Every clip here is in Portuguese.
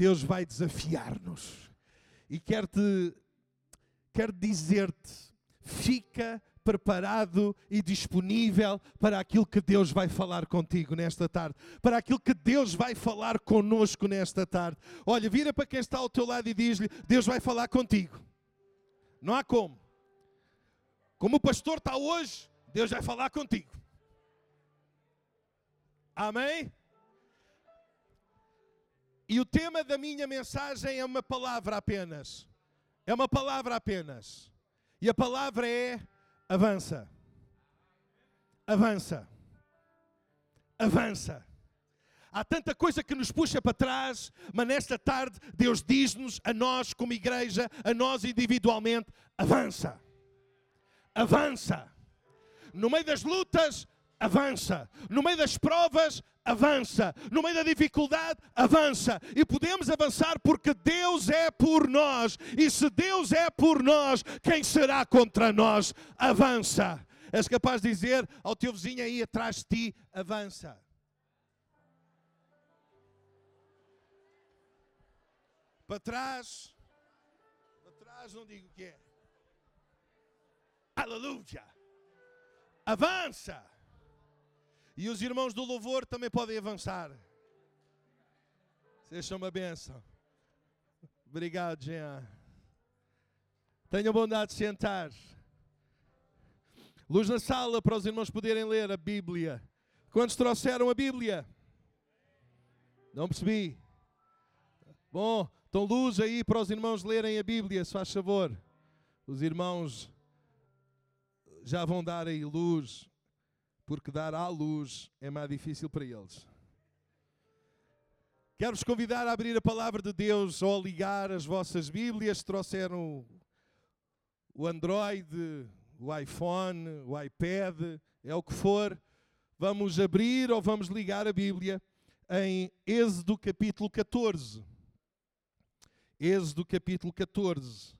Deus vai desafiar-nos. E quero-te quero dizer-te, fica preparado e disponível para aquilo que Deus vai falar contigo nesta tarde, para aquilo que Deus vai falar conosco nesta tarde. Olha, vira para quem está ao teu lado e diz-lhe: Deus vai falar contigo. Não há como. Como o pastor está hoje, Deus vai falar contigo. Amém? E o tema da minha mensagem é uma palavra apenas. É uma palavra apenas. E a palavra é avança. Avança. Avança. Há tanta coisa que nos puxa para trás, mas nesta tarde Deus diz-nos, a nós como igreja, a nós individualmente: avança. Avança. No meio das lutas, avança. No meio das provas, avança. No meio da dificuldade, avança. E podemos avançar porque Deus é por nós. E se Deus é por nós, quem será contra nós? Avança. És capaz de dizer ao teu vizinho aí atrás de ti: avança. Para trás, para trás não digo o que é. Aleluia! Avança! E os irmãos do louvor também podem avançar. Sejam uma bênção. Obrigado, Jean. Tenham bondade de sentar. Luz na sala para os irmãos poderem ler a Bíblia. Quantos trouxeram a Bíblia? Não percebi. Bom, então luz aí para os irmãos lerem a Bíblia, se faz favor. Os irmãos já vão dar aí luz porque dar à luz é mais difícil para eles. Quero-vos convidar a abrir a palavra de Deus ou a ligar as vossas Bíblias, trouxeram o Android, o iPhone, o iPad, é o que for. Vamos abrir ou vamos ligar a Bíblia em Êxodo capítulo 14. Êxodo capítulo 14.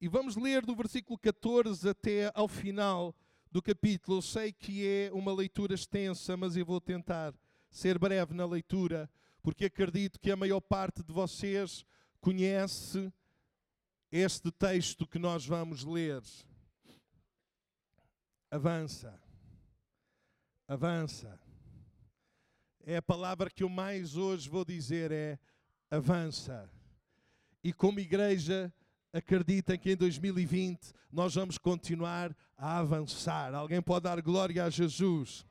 E vamos ler do versículo 14 até ao final do capítulo. Eu sei que é uma leitura extensa, mas eu vou tentar ser breve na leitura, porque acredito que a maior parte de vocês conhece este texto que nós vamos ler. Avança. Avança. É a palavra que eu mais hoje vou dizer é avança. E como igreja, acreditem que em 2020 nós vamos continuar a avançar. Alguém pode dar glória a Jesus.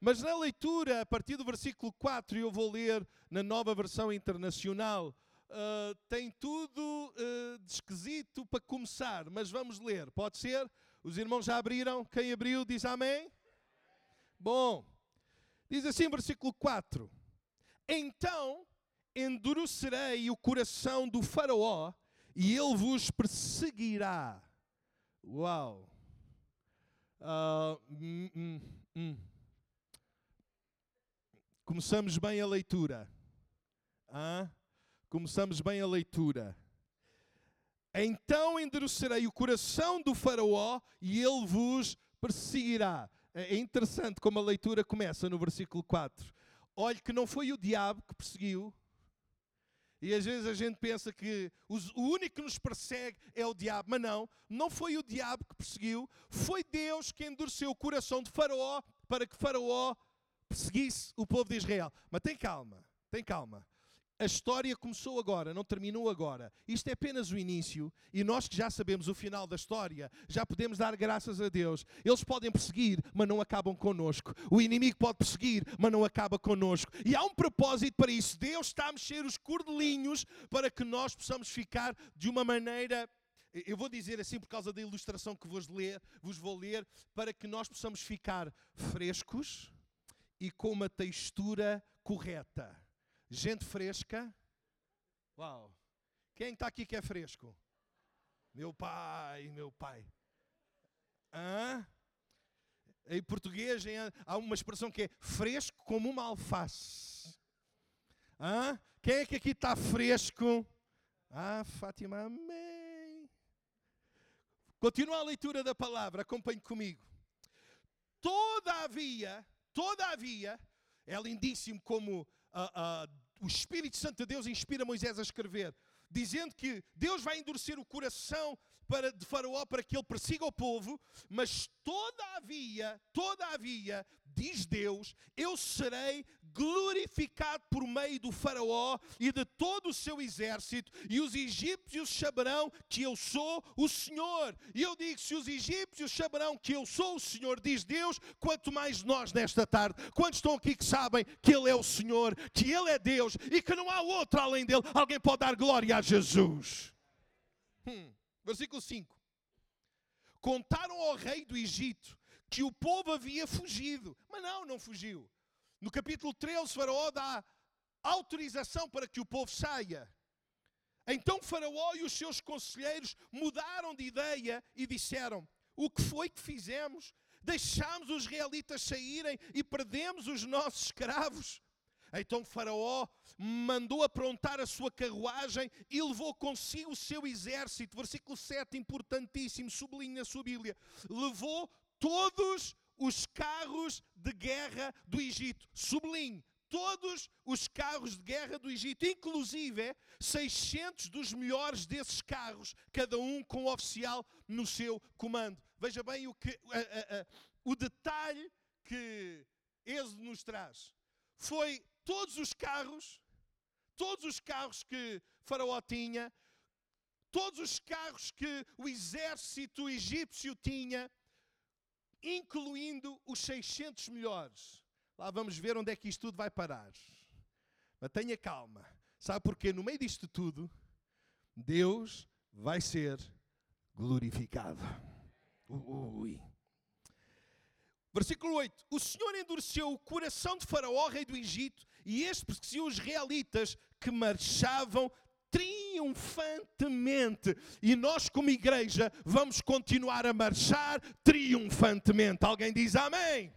Mas na leitura, a partir do versículo 4, eu vou ler na nova versão internacional, uh, tem tudo uh, de esquisito para começar, mas vamos ler, pode ser? Os irmãos já abriram? Quem abriu diz amém? Bom, diz assim, versículo 4: Então endurecerei o coração do Faraó e ele vos perseguirá. Uau! Uh. Começamos bem a leitura. Começamos bem a leitura. Então endurecerei o coração do Faraó e ele vos perseguirá. É interessante como a leitura começa no versículo 4. Olhe que não foi o diabo que perseguiu, e às vezes a gente pensa que o único que nos persegue é o diabo, mas não, não foi o diabo que perseguiu, foi Deus que endureceu o coração de Faraó para que Faraó perseguisse o povo de Israel. Mas tem calma, tem calma. A história começou agora, não terminou agora. Isto é apenas o início e nós que já sabemos o final da história, já podemos dar graças a Deus. Eles podem perseguir, mas não acabam conosco. O inimigo pode perseguir, mas não acaba conosco. E há um propósito para isso. Deus está a mexer os cordelinhos para que nós possamos ficar de uma maneira eu vou dizer assim por causa da ilustração que vos, ler, vos vou ler, para que nós possamos ficar frescos e com uma textura correta. Gente fresca. Uau. Quem está aqui que é fresco? Meu pai, meu pai. Hã? Em português há uma expressão que é fresco como uma alface. Hã? Quem é que aqui está fresco? Ah, Fátima, amém. Continua a leitura da palavra, acompanhe comigo. Todavia, todavia, é lindíssimo como uh, uh, o Espírito Santo de Deus inspira Moisés a escrever, dizendo que Deus vai endurecer o coração para, de Faraó para que ele persiga o povo, mas todavia, todavia, diz Deus, eu serei glorificado por meio do Faraó e de todo o seu exército, e os egípcios saberão que eu sou o Senhor. E eu digo: se os egípcios saberão que eu sou o Senhor, diz Deus, quanto mais nós nesta tarde. Quantos estão aqui que sabem que Ele é o Senhor, que Ele é Deus e que não há outro além dele? Alguém pode dar glória a Jesus. Hum. Versículo 5. Contaram ao rei do Egito que o povo havia fugido. Mas não, não fugiu. No capítulo 13, Faraó dá autorização para que o povo saia. Então Faraó e os seus conselheiros mudaram de ideia e disseram: O que foi que fizemos? Deixámos os israelitas saírem e perdemos os nossos escravos. Então Faraó mandou aprontar a sua carruagem e levou consigo o seu exército. Versículo 7, importantíssimo, sublinha na sua Bíblia. Levou todos os carros de guerra do Egito. Sublinhe, todos os carros de guerra do Egito, inclusive 600 dos melhores desses carros, cada um com um oficial no seu comando. Veja bem o, que, o detalhe que Êxodo nos traz. Foi todos os carros, todos os carros que Faraó tinha, todos os carros que o exército egípcio tinha, incluindo os 600 melhores. Lá vamos ver onde é que isto tudo vai parar. Mas tenha calma. Sabe porquê? No meio disto tudo, Deus vai ser glorificado. Ui. Versículo 8: O Senhor endureceu o coração de Faraó, rei do Egito, e este perseguiu os israelitas que marchavam triunfantemente. E nós, como igreja, vamos continuar a marchar triunfantemente. Alguém diz amém?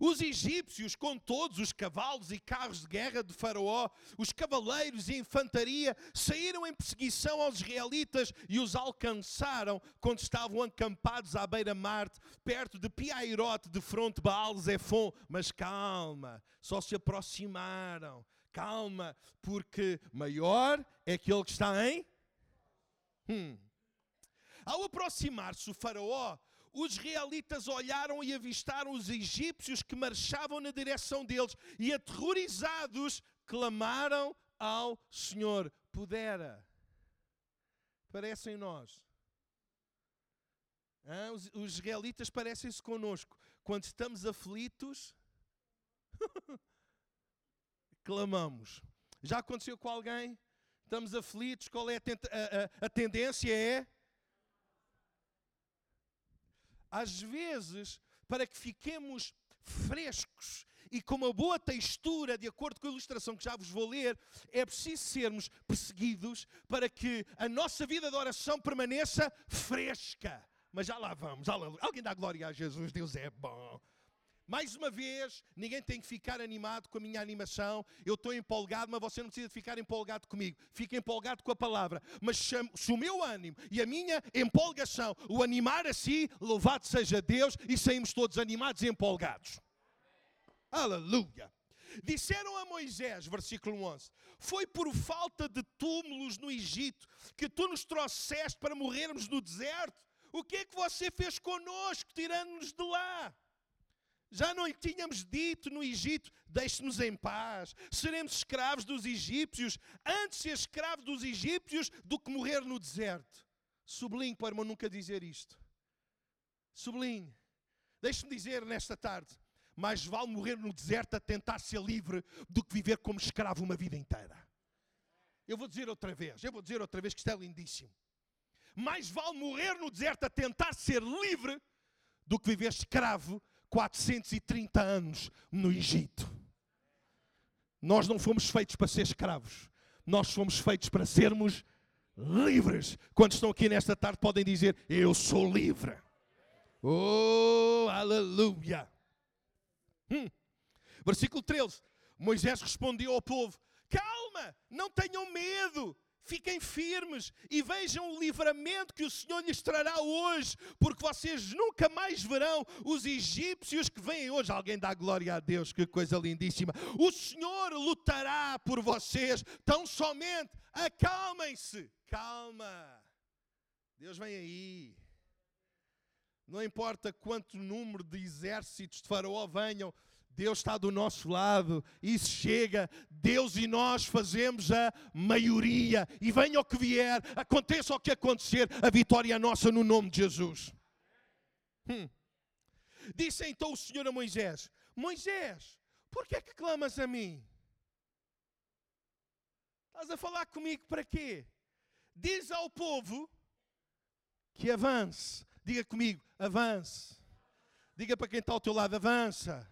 Os egípcios, com todos os cavalos e carros de guerra de Faraó, os cavaleiros e infantaria, saíram em perseguição aos israelitas e os alcançaram quando estavam acampados à beira-mar, perto de Piairote, de fronte Baal Zephon. Mas calma, só se aproximaram. Calma, porque maior é aquele que está em. Hum. Ao aproximar-se o Faraó, os israelitas olharam e avistaram os egípcios que marchavam na direção deles e, aterrorizados, clamaram ao Senhor: Pudera. Parecem nós. Ah, os, os israelitas parecem-se conosco. Quando estamos aflitos, clamamos. Já aconteceu com alguém? Estamos aflitos, qual é a, a, a, a tendência? É às vezes, para que fiquemos frescos e com uma boa textura, de acordo com a ilustração que já vos vou ler, é preciso sermos perseguidos para que a nossa vida de oração permaneça fresca. Mas já lá vamos, alguém dá glória a Jesus, Deus é bom. Mais uma vez, ninguém tem que ficar animado com a minha animação. Eu estou empolgado, mas você não precisa ficar empolgado comigo. Fique empolgado com a palavra. Mas se o meu ânimo e a minha empolgação o animar a si, louvado seja Deus e saímos todos animados e empolgados. Aleluia. Disseram a Moisés, versículo 11: Foi por falta de túmulos no Egito que tu nos trouxeste para morrermos no deserto. O que é que você fez conosco, tirando-nos de lá? Já não lhe tínhamos dito no Egito: deixe-nos em paz, seremos escravos dos egípcios, antes ser escravo dos egípcios do que morrer no deserto. Sublinhe para o irmão nunca dizer isto. Sublinhe. Deixe-me dizer nesta tarde: mais vale morrer no deserto a tentar ser livre do que viver como escravo uma vida inteira. Eu vou dizer outra vez, eu vou dizer outra vez que isto é lindíssimo. Mais vale morrer no deserto a tentar ser livre do que viver escravo 430 anos no Egito. Nós não fomos feitos para ser escravos, nós fomos feitos para sermos livres. Quantos estão aqui nesta tarde podem dizer: Eu sou livre. Oh, aleluia! Hum. Versículo 13: Moisés respondeu ao povo: Calma, não tenham medo, fiquem firmes e vejam o livramento que o Senhor lhes trará hoje, porque vocês nunca mais verão os egípcios que vêm hoje. Alguém dá glória a Deus, que coisa lindíssima. O Senhor lutará por vocês, tão somente acalmem-se. Calma. Deus vem aí. Não importa quanto número de exércitos de Faraó venham, Deus está do nosso lado, isso chega, Deus e nós fazemos a maioria, e venha o que vier, aconteça o que acontecer, a vitória é nossa no nome de Jesus. Hum. Disse então o Senhor a Moisés: Moisés, por que é que clamas a mim? Estás a falar comigo para quê? Diz ao povo que avance. Diga comigo, avance. Diga para quem está ao teu lado, avança.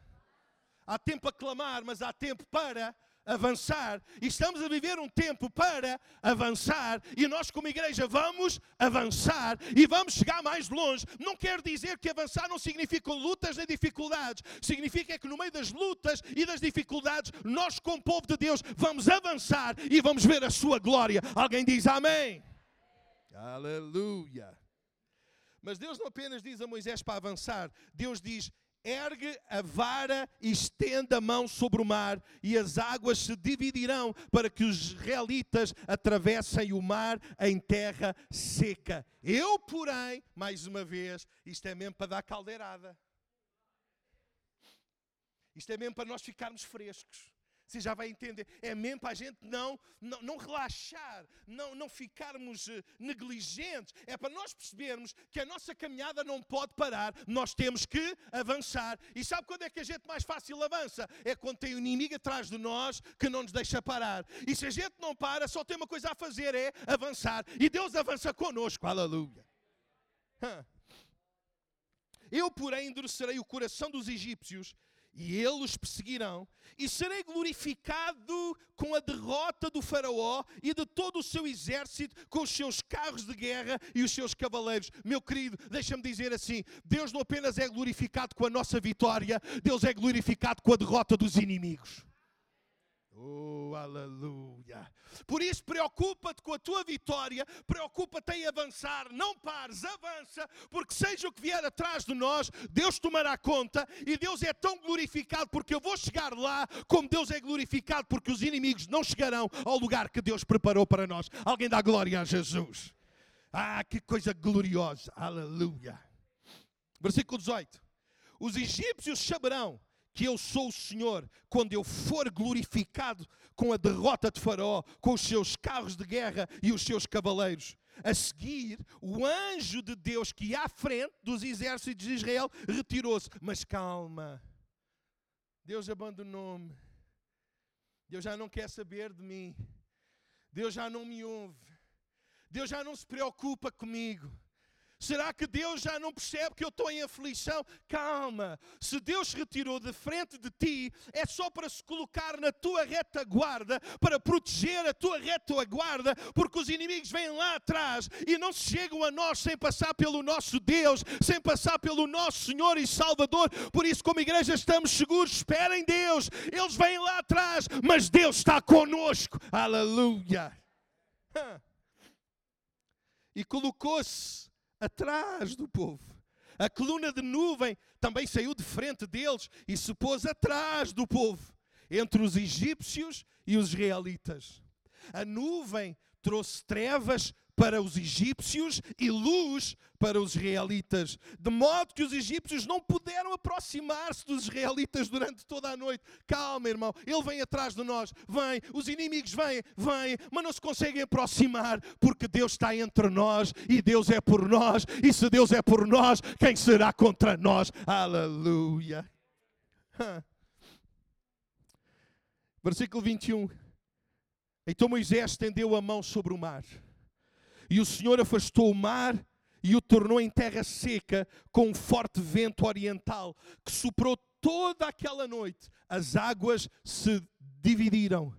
Há tempo a clamar, mas há tempo para avançar. E estamos a viver um tempo para avançar. E nós, como igreja, vamos avançar e vamos chegar mais longe. Não quer dizer que avançar não significa lutas nem dificuldades. Significa que no meio das lutas e das dificuldades, nós, como povo de Deus, vamos avançar e vamos ver a sua glória. Alguém diz amém? Aleluia. Mas Deus não apenas diz a Moisés para avançar, Deus diz: ergue a vara e estenda a mão sobre o mar, e as águas se dividirão para que os israelitas atravessem o mar em terra seca. Eu, porém, mais uma vez, isto é mesmo para dar caldeirada. Isto é mesmo para nós ficarmos frescos. Você já vai entender. É mesmo para a gente não, não, não relaxar, não, não ficarmos uh, negligentes. É para nós percebermos que a nossa caminhada não pode parar. Nós temos que avançar. E sabe quando é que a gente mais fácil avança? É quando tem um inimigo atrás de nós que não nos deixa parar. E se a gente não para, só tem uma coisa a fazer: é avançar. E Deus avança conosco. Aleluia. Eu, porém, endurecerei o coração dos egípcios e eles os perseguirão, e serei glorificado com a derrota do Faraó e de todo o seu exército, com os seus carros de guerra e os seus cavaleiros. Meu querido, deixa-me dizer assim: Deus não apenas é glorificado com a nossa vitória, Deus é glorificado com a derrota dos inimigos. Oh, aleluia. Por isso, preocupa-te com a tua vitória, preocupa-te em avançar, não pares, avança, porque seja o que vier atrás de nós, Deus tomará conta e Deus é tão glorificado porque eu vou chegar lá, como Deus é glorificado porque os inimigos não chegarão ao lugar que Deus preparou para nós. Alguém dá glória a Jesus. Ah, que coisa gloriosa, aleluia. Versículo 18: Os egípcios saberão que eu sou o Senhor quando eu for glorificado com a derrota de Faraó, com os seus carros de guerra e os seus cavaleiros. A seguir, o anjo de Deus que à frente dos exércitos de Israel retirou-se. Mas calma, Deus abandonou-me. Deus já não quer saber de mim. Deus já não me ouve. Deus já não se preocupa comigo. Será que Deus já não percebe que eu estou em aflição? Calma, se Deus retirou de frente de ti, é só para se colocar na tua retaguarda, para proteger a tua retaguarda, porque os inimigos vêm lá atrás e não chegam a nós sem passar pelo nosso Deus, sem passar pelo nosso Senhor e Salvador. Por isso, como igreja, estamos seguros, esperem Deus, eles vêm lá atrás, mas Deus está conosco. Aleluia! E colocou-se atrás do povo. A coluna de nuvem também saiu de frente deles e se pôs atrás do povo, entre os egípcios e os israelitas. A nuvem trouxe trevas para os egípcios e luz para os israelitas, de modo que os egípcios não puderam aproximar-se dos israelitas durante toda a noite. Calma, irmão, ele vem atrás de nós, vem, os inimigos vêm, vêm, mas não se conseguem aproximar, porque Deus está entre nós e Deus é por nós, e se Deus é por nós, quem será contra nós? Aleluia. Versículo 21. Então Moisés estendeu a mão sobre o mar e o Senhor afastou o mar e o tornou em terra seca com um forte vento oriental que soprou toda aquela noite. As águas se dividiram.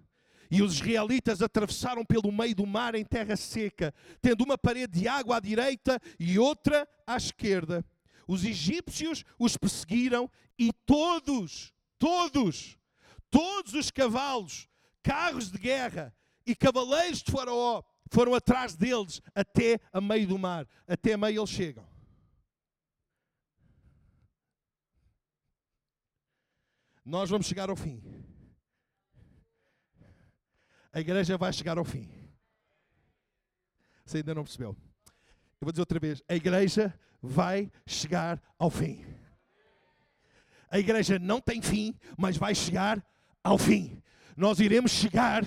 E os israelitas atravessaram pelo meio do mar em terra seca, tendo uma parede de água à direita e outra à esquerda. Os egípcios os perseguiram e todos, todos, todos os cavalos, carros de guerra e cavaleiros de Faraó foram atrás deles até a meio do mar. Até a meio eles chegam. Nós vamos chegar ao fim. A igreja vai chegar ao fim. Você ainda não percebeu? Eu vou dizer outra vez: a igreja vai chegar ao fim. A igreja não tem fim, mas vai chegar ao fim. Nós iremos chegar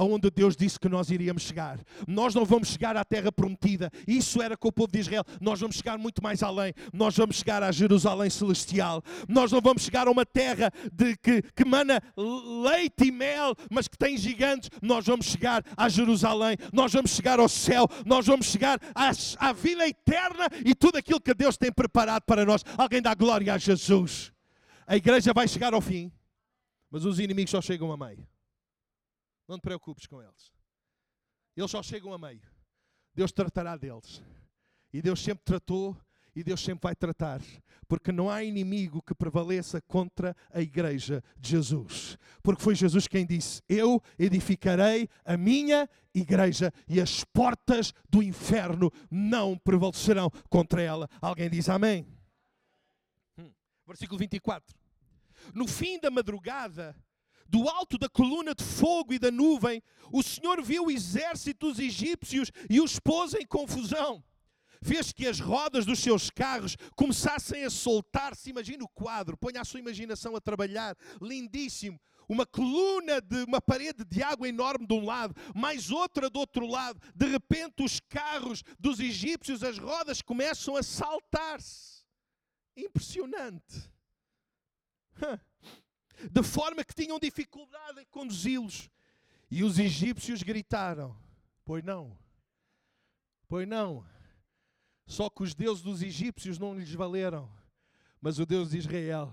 aonde Deus disse que nós iríamos chegar. Nós não vamos chegar à terra prometida. Isso era com o povo de Israel. Nós vamos chegar muito mais além. Nós vamos chegar à Jerusalém celestial. Nós não vamos chegar a uma terra de que, que mana leite e mel, mas que tem gigantes. Nós vamos chegar à Jerusalém. Nós vamos chegar ao céu. Nós vamos chegar à, à vida eterna e tudo aquilo que Deus tem preparado para nós. Alguém dá glória a Jesus. A igreja vai chegar ao fim, mas os inimigos só chegam a meio. Não te preocupes com eles. Eles só chegam a meio. Deus tratará deles. E Deus sempre tratou e Deus sempre vai tratar, porque não há inimigo que prevaleça contra a igreja de Jesus. Porque foi Jesus quem disse: Eu edificarei a minha igreja e as portas do inferno não prevalecerão contra ela. Alguém diz amém? Hum. Versículo 24. No fim da madrugada, do alto da coluna de fogo e da nuvem, o Senhor viu o exército dos egípcios e os pôs em confusão. Fez que as rodas dos seus carros começassem a soltar-se. Imagina o quadro, ponha a sua imaginação a trabalhar, lindíssimo. Uma coluna de uma parede de água enorme de um lado, mais outra do outro lado. De repente, os carros dos egípcios, as rodas começam a saltar-se. Impressionante de forma que tinham dificuldade em conduzi-los. E os egípcios gritaram: Pois não, pois não. Só que os deuses dos egípcios não lhes valeram, mas o Deus de Israel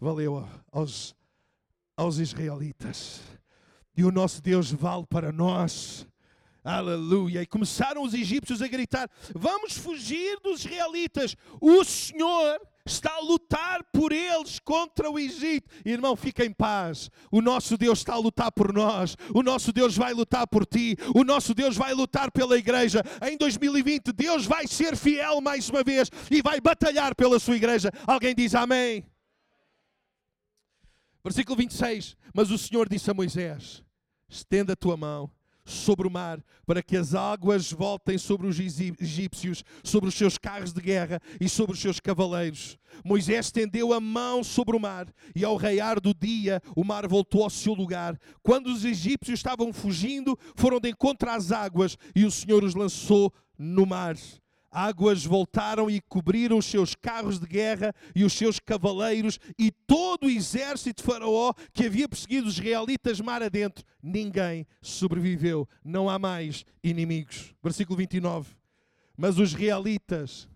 valeu aos, aos israelitas. E o nosso Deus vale para nós. Aleluia. E começaram os egípcios a gritar: Vamos fugir dos israelitas. O Senhor está a lutar por eles contra o Egito. Irmão, fica em paz. O nosso Deus está a lutar por nós. O nosso Deus vai lutar por ti. O nosso Deus vai lutar pela igreja. Em 2020, Deus vai ser fiel mais uma vez e vai batalhar pela sua igreja. Alguém diz amém? Versículo 26. Mas o Senhor disse a Moisés: estenda a tua mão sobre o mar, para que as águas voltem sobre os egípcios, sobre os seus carros de guerra e sobre os seus cavaleiros. Moisés estendeu a mão sobre o mar, e ao raiar do dia, o mar voltou ao seu lugar. Quando os egípcios estavam fugindo, foram de encontro às águas, e o Senhor os lançou no mar águas voltaram e cobriram os seus carros de guerra e os seus cavaleiros e todo o exército de Faraó que havia perseguido os israelitas mar adentro. Ninguém sobreviveu, não há mais inimigos. Versículo 29. Mas os israelitas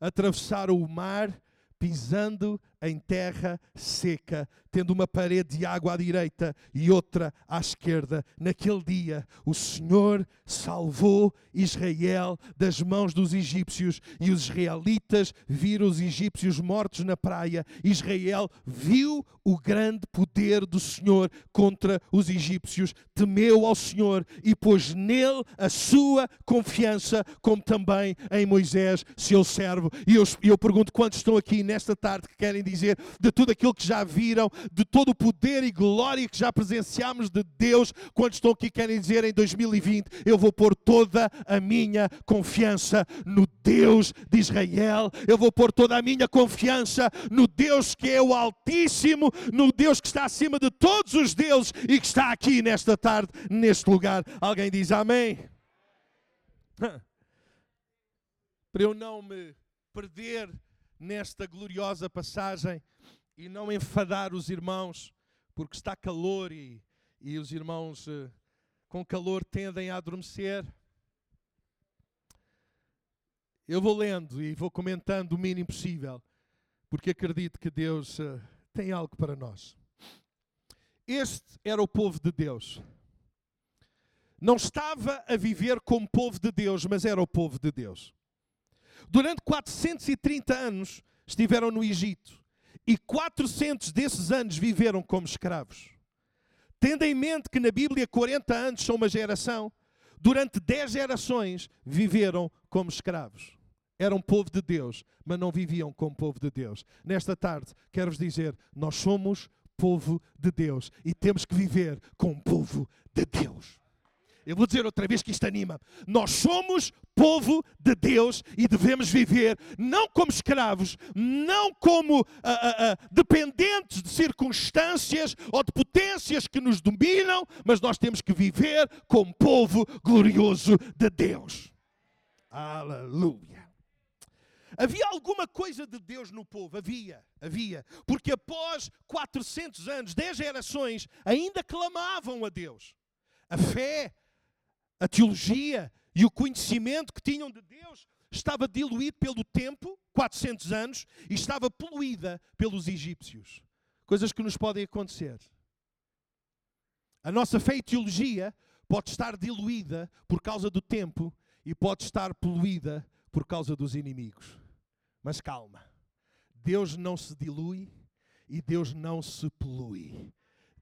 atravessaram o mar pisando em terra seca, tendo uma parede de água à direita e outra à esquerda. Naquele dia, o Senhor salvou Israel das mãos dos egípcios e os israelitas viram os egípcios mortos na praia. Israel viu o grande poder do Senhor contra os egípcios, temeu ao Senhor e pôs nele a sua confiança, como também em Moisés, seu servo. E eu, eu pergunto quantos estão aqui nesta tarde que querem dizer de tudo aquilo que já viram, de todo o poder e glória que já presenciamos de Deus. Quantos estão aqui querem dizer em 2020, eu vou pôr toda a minha confiança no Deus de Israel, eu vou pôr toda a minha confiança no Deus que é o Altíssimo, no Deus que está acima de todos os deuses e que está aqui nesta tarde, neste lugar. Alguém diz amém? Para eu não me perder nesta gloriosa passagem e não enfadar os irmãos, porque está calor e, e os irmãos uh, com calor tendem a adormecer. Eu vou lendo e vou comentando o mínimo possível, porque acredito que Deus uh, tem algo para nós. Este era o povo de Deus. Não estava a viver como povo de Deus, mas era o povo de Deus. Durante 430 anos estiveram no Egito e 400 desses anos viveram como escravos. Tendo em mente que na Bíblia 40 anos são uma geração, durante dez gerações, viveram como escravos. Eram povo de Deus, mas não viviam como povo de Deus. Nesta tarde, quero-vos dizer: nós somos povo de Deus e temos que viver como povo de Deus. Eu vou dizer outra vez que isto anima. Nós somos povo de Deus e devemos viver não como escravos, não como uh, uh, uh, dependentes de circunstâncias ou de potências que nos dominam, mas nós temos que viver como povo glorioso de Deus. Aleluia. Havia alguma coisa de Deus no povo? Havia, havia. Porque após 400 anos, 10 gerações, ainda clamavam a Deus. A fé, a teologia e o conhecimento que tinham de Deus estava diluído pelo tempo, 400 anos, e estava poluída pelos egípcios. Coisas que nos podem acontecer. A nossa fé e teologia pode estar diluída por causa do tempo e pode estar poluída por causa dos inimigos. Mas calma. Deus não se dilui e Deus não se polui.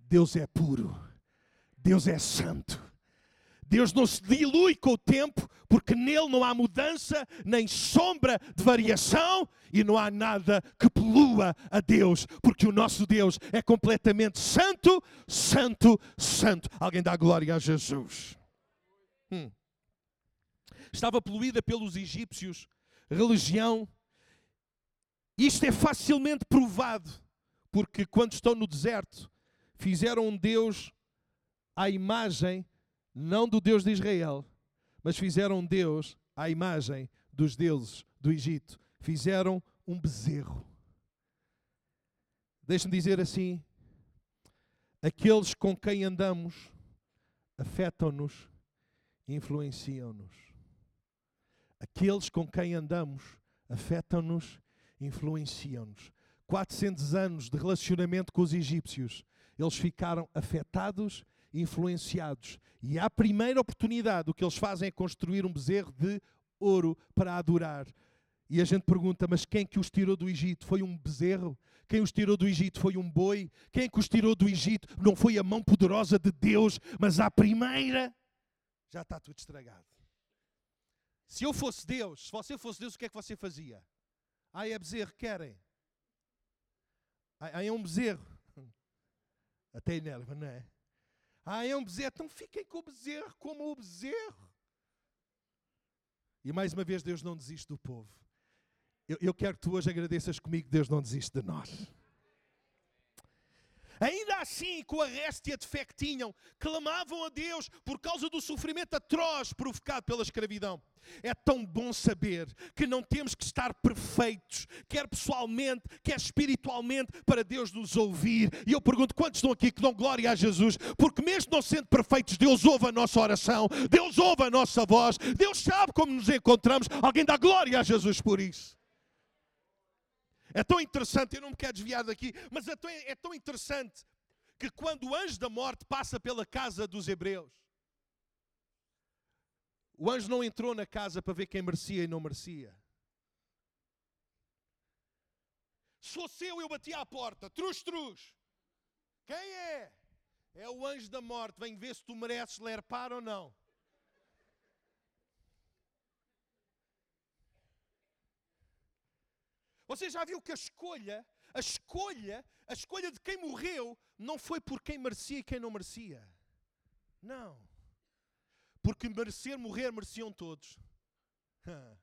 Deus é puro. Deus é santo. Deus não se dilui com o tempo, porque nele não há mudança, nem sombra de variação, e não há nada que polua a Deus, porque o nosso Deus é completamente santo, santo, santo. Alguém dá glória a Jesus. Hum. Estava poluída pelos egípcios, religião. Isto é facilmente provado, porque quando estão no deserto, fizeram um Deus à imagem não do Deus de Israel, mas fizeram Deus à imagem dos deuses do Egito. Fizeram um bezerro. Deixe-me dizer assim: aqueles com quem andamos afetam-nos, influenciam-nos. Aqueles com quem andamos afetam-nos, influenciam-nos. 400 anos de relacionamento com os egípcios, eles ficaram afetados influenciados. E à primeira oportunidade, o que eles fazem é construir um bezerro de ouro para adorar. E a gente pergunta, mas quem que os tirou do Egito? Foi um bezerro? Quem os tirou do Egito foi um boi? Quem que os tirou do Egito não foi a mão poderosa de Deus, mas à primeira já está tudo estragado. Se eu fosse Deus, se você fosse Deus, o que é que você fazia? Ah, é bezerro, querem? Ah, é um bezerro. Até enerva, não é? Ah, é um bezerro. Então fiquem com o bezerro como o bezerro. E mais uma vez, Deus não desiste do povo. Eu, eu quero que tu hoje agradeças comigo, Deus não desiste de nós. Ainda assim, com a réstia de fé que tinham, clamavam a Deus por causa do sofrimento atroz provocado pela escravidão. É tão bom saber que não temos que estar perfeitos, quer pessoalmente, quer espiritualmente, para Deus nos ouvir. E eu pergunto: quantos estão aqui que dão glória a Jesus? Porque, mesmo não sendo perfeitos, Deus ouve a nossa oração, Deus ouve a nossa voz, Deus sabe como nos encontramos. Alguém dá glória a Jesus por isso. É tão interessante, eu não me quero desviar daqui, mas é tão, é tão interessante que quando o anjo da morte passa pela casa dos hebreus, o anjo não entrou na casa para ver quem merecia e não merecia. Se fosse eu, eu batia à porta, trus, trus. Quem é? É o anjo da morte, vem ver se tu mereces lerpar ou não. Você já viu que a escolha, a escolha, a escolha de quem morreu não foi por quem merecia e quem não merecia. Não. Porque merecer, morrer, mereciam todos.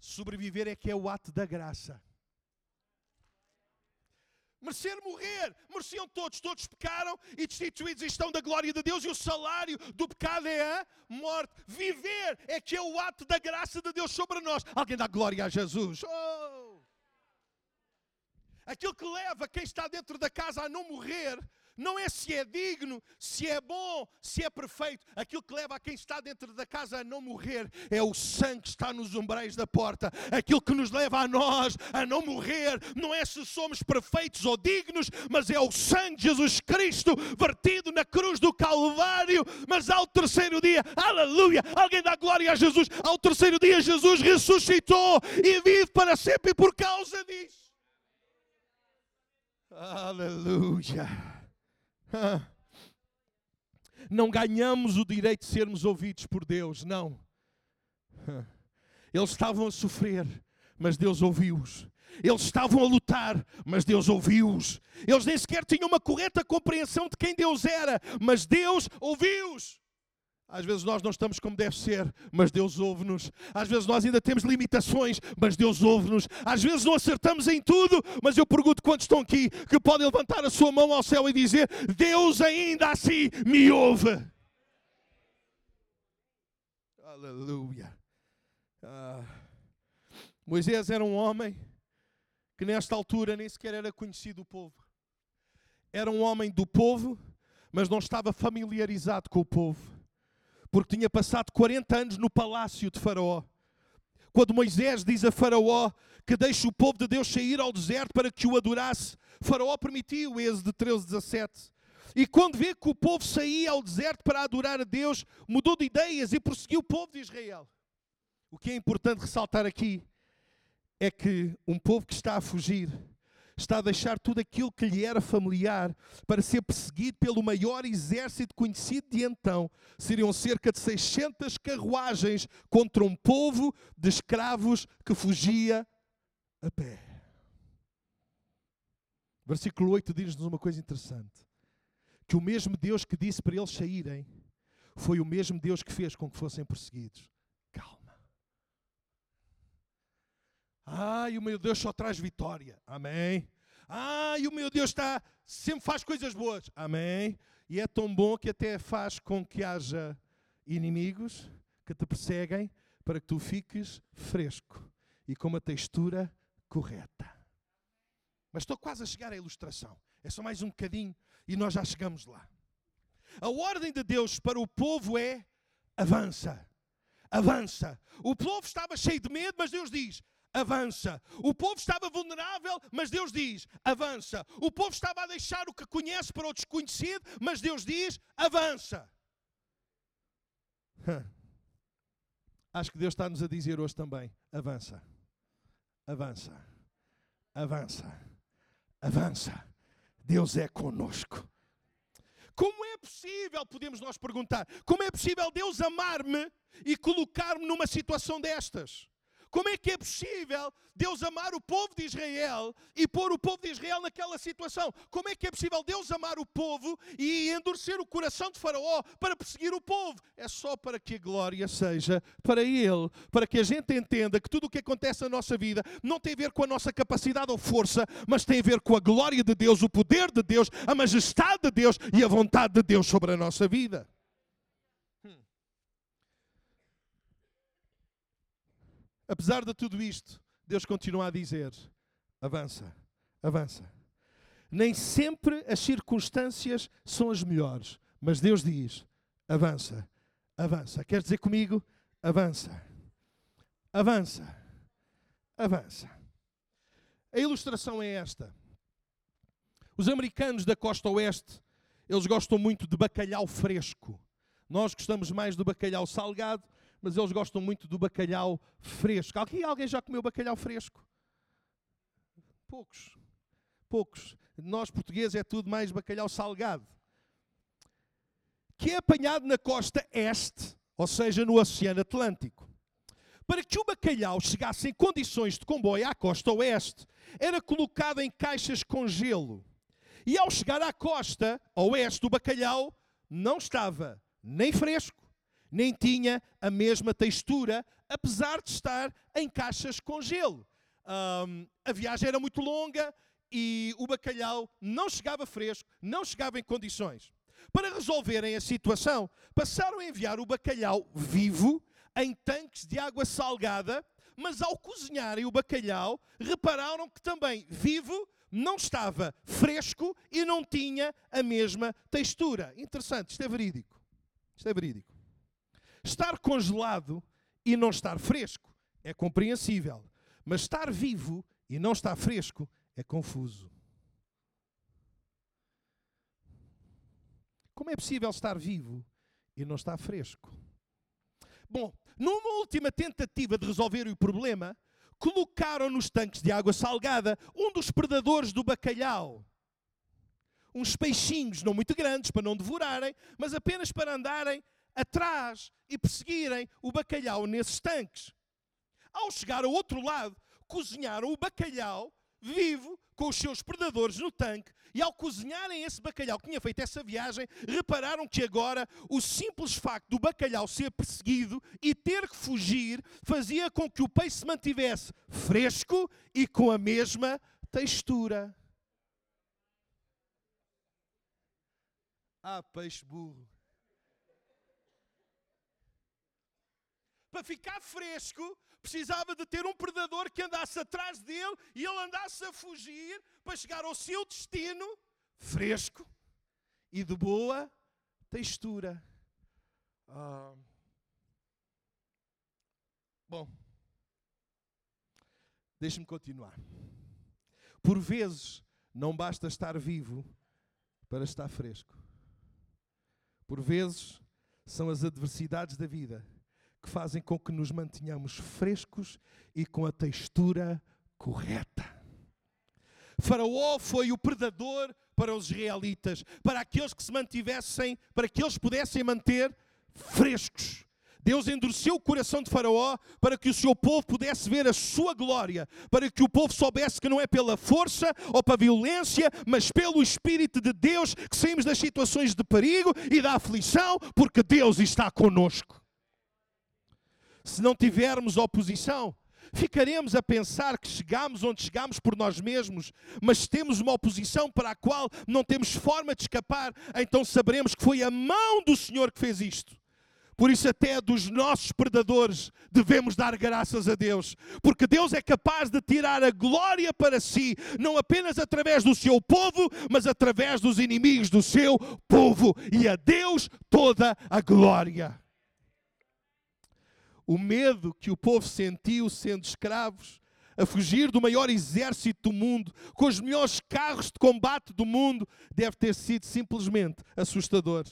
Sobreviver é que é o ato da graça. Merecer morrer, mereciam todos, todos pecaram e destituídos estão da glória de Deus, e o salário do pecado é a morte. Viver é que é o ato da graça de Deus sobre nós. Alguém dá glória a Jesus. Oh! Aquilo que leva quem está dentro da casa a não morrer, não é se é digno, se é bom, se é perfeito. Aquilo que leva a quem está dentro da casa a não morrer é o sangue que está nos umbrais da porta. Aquilo que nos leva a nós a não morrer não é se somos perfeitos ou dignos, mas é o sangue de Jesus Cristo vertido na cruz do Calvário. Mas ao terceiro dia, aleluia, alguém dá glória a Jesus. Ao terceiro dia, Jesus ressuscitou e vive para sempre por causa disso. Aleluia. não ganhamos o direito de sermos ouvidos por Deus, não. Eles estavam a sofrer, mas Deus ouviu-os. Eles estavam a lutar, mas Deus ouviu-os. Eles nem sequer tinham uma correta compreensão de quem Deus era, mas Deus ouviu-os. Às vezes nós não estamos como deve ser, mas Deus ouve-nos. Às vezes nós ainda temos limitações, mas Deus ouve-nos. Às vezes não acertamos em tudo, mas eu pergunto quantos estão aqui que podem levantar a sua mão ao céu e dizer: Deus ainda assim me ouve. Aleluia. Ah, Moisés era um homem que nesta altura nem sequer era conhecido do povo. Era um homem do povo, mas não estava familiarizado com o povo, porque tinha passado 40 anos no palácio de Faraó. Quando Moisés diz a Faraó que deixe o povo de Deus sair ao deserto para que o adorasse, Faraó permitiu, Êxodo 13, 17. E quando vê que o povo saía ao deserto para adorar a Deus, mudou de ideias e prosseguiu o povo de Israel. O que é importante ressaltar aqui é que um povo que está a fugir está a deixar tudo aquilo que lhe era familiar para ser perseguido pelo maior exército conhecido de então. Seriam cerca de 600 carruagens contra um povo de escravos que fugia a pé. Versículo 8 diz-nos uma coisa interessante: que o mesmo Deus que disse para eles saírem foi o mesmo Deus que fez com que fossem perseguidos. Ai, o meu Deus só traz vitória. Amém. Ai, o meu Deus está sempre faz coisas boas. Amém. E é tão bom que até faz com que haja inimigos que te perseguem para que tu fiques fresco e com uma textura correta. Mas estou quase a chegar à ilustração. É só mais um bocadinho e nós já chegamos lá. A ordem de Deus para o povo é avança. Avança. O povo estava cheio de medo, mas Deus diz: avança. O povo estava vulnerável, mas Deus diz: avança. O povo estava a deixar o que conhece para o desconhecido, mas Deus diz: avança. Acho que Deus está-nos a dizer hoje também: avança, avança, avança, avança. Deus é conosco. Como é possível, podemos nós perguntar, como é possível Deus amar-me e colocar-me numa situação destas? Como é que é possível Deus amar o povo de Israel e pôr o povo de Israel naquela situação? Como é que é possível Deus amar o povo e endurecer o coração de Faraó para perseguir o povo? É só para que a glória seja para Ele, para que a gente entenda que tudo o que acontece na nossa vida não tem a ver com a nossa capacidade ou força, mas tem a ver com a glória de Deus, o poder de Deus, a majestade de Deus e a vontade de Deus sobre a nossa vida. Apesar de tudo isto, Deus continua a dizer: avança, avança. Nem sempre as circunstâncias são as melhores, mas Deus diz: avança, avança. Quer dizer comigo? Avança, avança, avança. A ilustração é esta. Os americanos da costa oeste, eles gostam muito de bacalhau fresco. Nós gostamos mais do bacalhau salgado, mas eles gostam muito do bacalhau fresco. Aqui alguém já comeu bacalhau fresco? Poucos. Poucos. Nós portugueses é tudo mais bacalhau salgado. Que é apanhado na costa este, ou seja, no Oceano Atlântico. Para que o bacalhau chegasse em condições de comboio à costa oeste, era colocado em caixas com gelo. E ao chegar à costa oeste, o bacalhau não estava nem fresco, nem tinha a mesma textura, apesar de estar em caixas com gelo. Um, a viagem era muito longa e o bacalhau não chegava fresco, não chegava em condições. Para resolverem a situação, passaram a enviar o bacalhau vivo em tanques de água salgada, mas ao cozinharem o bacalhau, repararam que também vivo não estava fresco e não tinha a mesma textura. Interessante, isto é verídico. Isto é verídico. Estar congelado e não estar fresco é compreensível, mas estar vivo e não estar fresco é confuso. Como é possível estar vivo e não estar fresco? Bom, numa última tentativa de resolver o problema, colocaram nos tanques de água salgada um dos predadores do bacalhau. uns peixinhos, não muito grandes, para não devorarem, mas apenas para andarem atrás e perseguirem o bacalhau nesses tanques. Ao chegar ao outro lado, cozinharam o bacalhau vivo com os seus predadores no tanque e ao cozinharem esse bacalhau que tinha feito essa viagem, repararam que agora o simples facto do bacalhau ser perseguido e ter que fugir fazia com que o peixe se mantivesse fresco e com a mesma textura. Ah, peixe burro. Para ficar fresco, precisava de ter um predador que andasse atrás dele e ele andasse a fugir para chegar ao seu destino fresco e de boa textura. Ah. Bom, deixe-me continuar. Por vezes, não basta estar vivo para estar fresco. Por vezes, são as adversidades da vida que fazem com que nos mantenhamos frescos e com a textura correta. Faraó foi o predador para os israelitas, para aqueles que se mantivessem, para que eles pudessem manter frescos. Deus endureceu o coração de Faraó para que o seu povo pudesse ver a sua glória, para que o povo soubesse que não é pela força ou pela violência, mas pelo Espírito de Deus que saímos das situações de perigo e da aflição, porque Deus está conosco se não tivermos oposição, ficaremos a pensar que chegamos onde chegamos por nós mesmos, mas temos uma oposição para a qual não temos forma de escapar, então saberemos que foi a mão do Senhor que fez isto. Por isso, até dos nossos predadores, devemos dar graças a Deus, porque Deus é capaz de tirar a glória para si, não apenas através do seu povo, mas através dos inimigos do seu povo, e a Deus toda a glória o medo que o povo sentiu sendo escravos, a fugir do maior exército do mundo, com os melhores carros de combate do mundo, deve ter sido simplesmente assustador.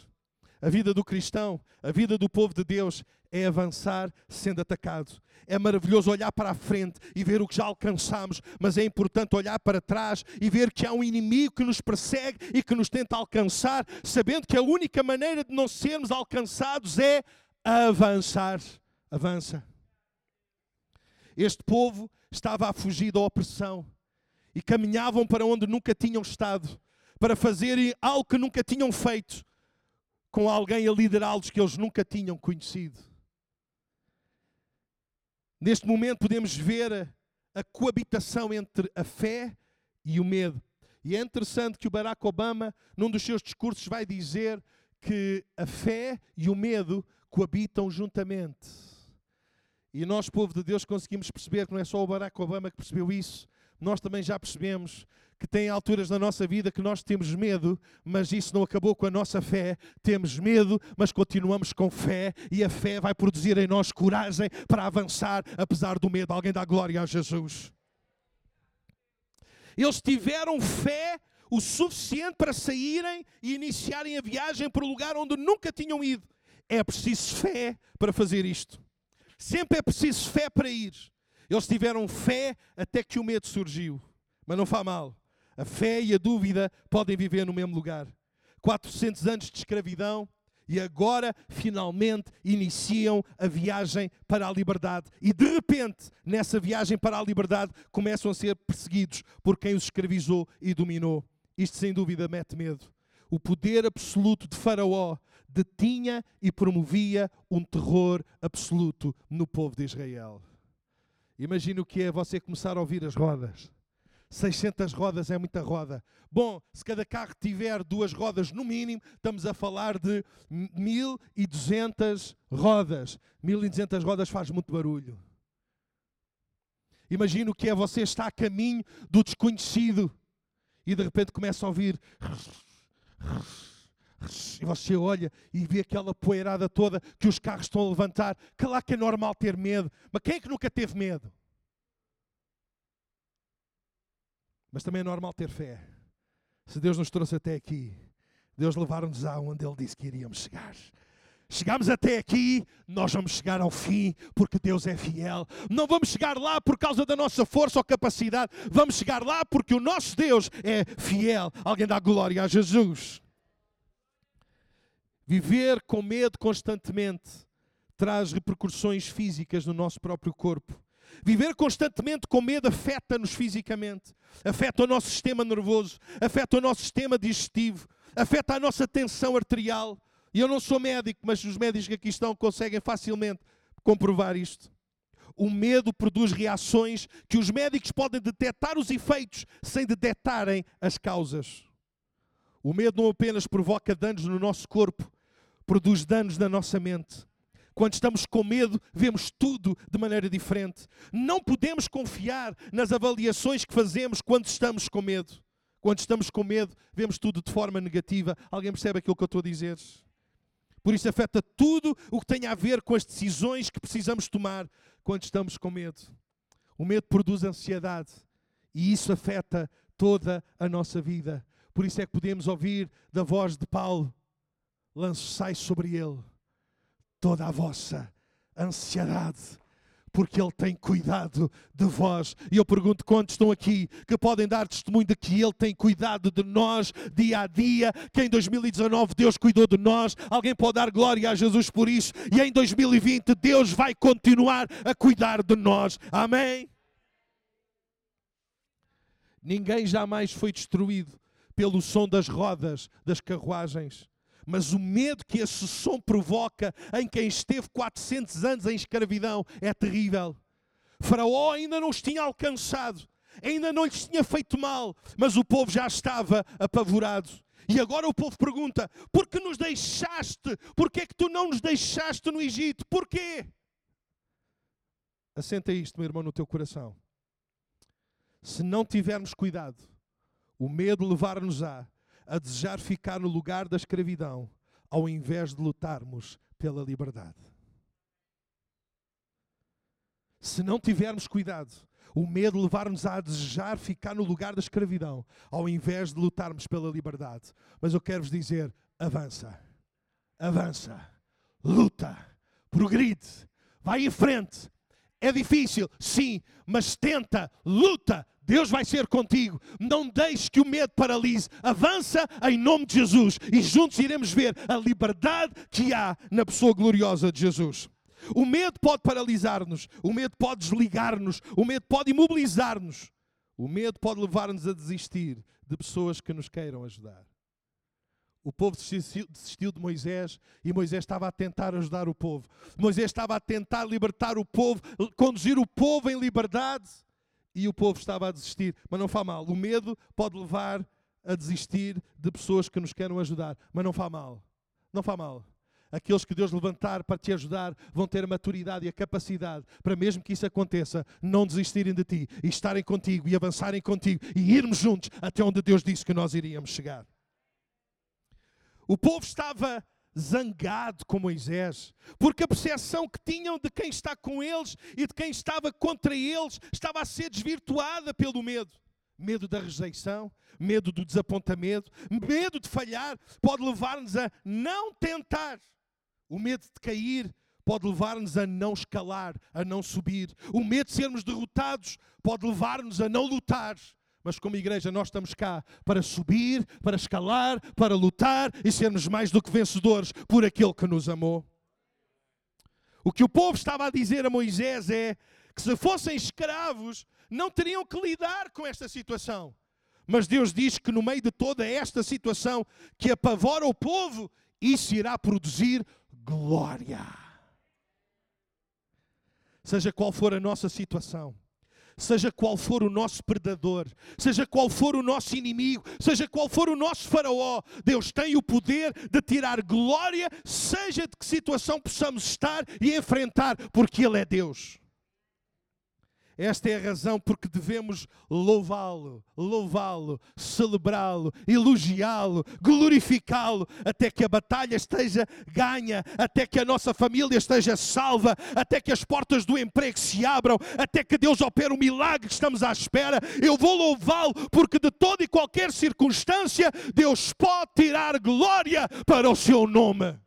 A vida do cristão, a vida do povo de Deus é avançar sendo atacado. É maravilhoso olhar para a frente e ver o que já alcançamos, mas é importante olhar para trás e ver que há um inimigo que nos persegue e que nos tenta alcançar, sabendo que a única maneira de não sermos alcançados é avançar avança. Este povo estava a fugir da opressão e caminhavam para onde nunca tinham estado, para fazerem algo que nunca tinham feito, com alguém a liderá-los que eles nunca tinham conhecido. Neste momento podemos ver a, coabitação entre a fé e o medo. E é interessante que o Barack Obama, num dos seus discursos, vai dizer que a fé e o medo coabitam juntamente. E nós, povo de Deus, conseguimos perceber que não é só o Barack Obama que percebeu isso, nós também já percebemos que tem alturas na nossa vida que nós temos medo, mas isso não acabou com a nossa fé. Temos medo, mas continuamos com fé, e a fé vai produzir em nós coragem para avançar, apesar do medo. Alguém dá glória a Jesus. Eles tiveram fé o suficiente para saírem e iniciarem a viagem para o lugar onde nunca tinham ido. É preciso fé para fazer isto. Sempre é preciso fé para ir. Eles tiveram fé até que o medo surgiu. Mas não faz mal. A fé e a dúvida podem viver no mesmo lugar. 400 anos de escravidão e agora finalmente iniciam a viagem para a liberdade. E de repente, nessa viagem para a liberdade, começam a ser perseguidos por quem os escravizou e dominou. Isto sem dúvida mete medo. O poder absoluto de Faraó detinha e promovia um terror absoluto no povo de Israel. Imagina o que é você começar a ouvir as rodas. 600 rodas é muita roda. Bom, se cada carro tiver duas rodas no mínimo, estamos a falar de 1200 rodas. 1200 rodas faz muito barulho. Imagina o que é você estar a caminho do desconhecido e de repente começa a ouvir e você olha e vê aquela poeirada toda que os carros estão a levantar. Claro que é normal ter medo, mas quem é que nunca teve medo? Mas também é normal ter fé. Se Deus nos trouxe até aqui, Deus levar-nos aonde Ele disse que iríamos chegar. Chegamos até aqui, nós vamos chegar ao fim, porque Deus é fiel. Não vamos chegar lá por causa da nossa força ou capacidade, vamos chegar lá porque o nosso Deus é fiel. Alguém dá glória a Jesus. Viver com medo constantemente traz repercussões físicas no nosso próprio corpo. Viver constantemente com medo afeta-nos fisicamente, afeta o nosso sistema nervoso, afeta o nosso sistema digestivo, afeta a nossa tensão arterial. E eu não sou médico, mas os médicos que aqui estão conseguem facilmente comprovar isto. O medo produz reações que os médicos podem detectar os efeitos sem detectarem as causas. O medo não apenas provoca danos no nosso corpo, produz danos na nossa mente. Quando estamos com medo, vemos tudo de maneira diferente. Não podemos confiar nas avaliações que fazemos quando estamos com medo. Quando estamos com medo, vemos tudo de forma negativa. Alguém percebe aquilo que eu estou a dizer? Por isso afeta tudo o que tem a ver com as decisões que precisamos tomar quando estamos com medo. O medo produz ansiedade e isso afeta toda a nossa vida. Por isso é que podemos ouvir da voz de Paulo: lançai sobre ele toda a vossa ansiedade, porque Ele tem cuidado de vós. E eu pergunto quantos estão aqui que podem dar testemunho de que Ele tem cuidado de nós dia a dia, que em 2019 Deus cuidou de nós. Alguém pode dar glória a Jesus por isso, e em 2020 Deus vai continuar a cuidar de nós. Amém? Ninguém jamais foi destruído pelo som das rodas das carruagens mas o medo que esse som provoca em quem esteve 400 anos em escravidão é terrível. Faraó ainda não os tinha alcançado, ainda não lhes tinha feito mal, mas o povo já estava apavorado. E agora o povo pergunta: por que nos deixaste? Por que é que tu não nos deixaste no Egito? Porquê? Assenta isto, meu irmão, no teu coração. Se não tivermos cuidado, o medo levar-nos-á a desejar ficar no lugar da escravidão, ao invés de lutarmos pela liberdade. Se não tivermos cuidado, o medo levar-nos a desejar ficar no lugar da escravidão, ao invés de lutarmos pela liberdade. Mas eu quero vos dizer: avança, avança, luta, progride, vai em frente. É difícil, sim, mas tenta, luta, Deus vai ser contigo. Não deixes que o medo paralise. Avança em nome de Jesus e juntos iremos ver a liberdade que há na pessoa gloriosa de Jesus. O medo pode paralisar-nos, o medo pode desligar-nos, o medo pode imobilizar-nos. O medo pode levar-nos a desistir de pessoas que nos queiram ajudar. O povo desistiu de Moisés e Moisés estava a tentar ajudar o povo. Moisés estava a tentar libertar o povo, conduzir o povo em liberdade e o povo estava a desistir. Mas não faz mal. O medo pode levar a desistir de pessoas que nos querem ajudar. Mas não faz mal. Não faz mal. Aqueles que Deus levantar para te ajudar vão ter a maturidade e a capacidade para, mesmo que isso aconteça, não desistirem de ti e estarem contigo e avançarem contigo e irmos juntos até onde Deus disse que nós iríamos chegar. O povo estava zangado com Moisés, porque a percepção que tinham de quem está com eles e de quem estava contra eles estava a ser desvirtuada pelo medo. Medo da rejeição, medo do desapontamento, medo de falhar, pode levar-nos a não tentar. O medo de cair pode levar-nos a não escalar, a não subir. O medo de sermos derrotados pode levar-nos a não lutar. Mas como igreja, nós estamos cá para subir, para escalar, para lutar e sermos mais do que vencedores por aquele que nos amou. O que o povo estava a dizer a Moisés é que se fossem escravos, não teriam que lidar com esta situação. Mas Deus diz que no meio de toda esta situação que apavora o povo, isso irá produzir glória. Seja qual for a nossa situação, seja qual for o nosso predador, seja qual for o nosso inimigo, seja qual for o nosso faraó, Deus tem o poder de tirar glória, seja de que situação possamos estar e enfrentar, porque Ele é Deus. Esta é a razão porque devemos louvá-lo, louvá-lo, celebrá-lo, elogiá-lo, glorificá-lo, até que a batalha esteja ganha, até que a nossa família esteja salva, até que as portas do emprego se abram, até que Deus opere o milagre que estamos à espera. Eu vou louvá-lo porque de toda e qualquer circunstância Deus pode tirar glória para o seu nome.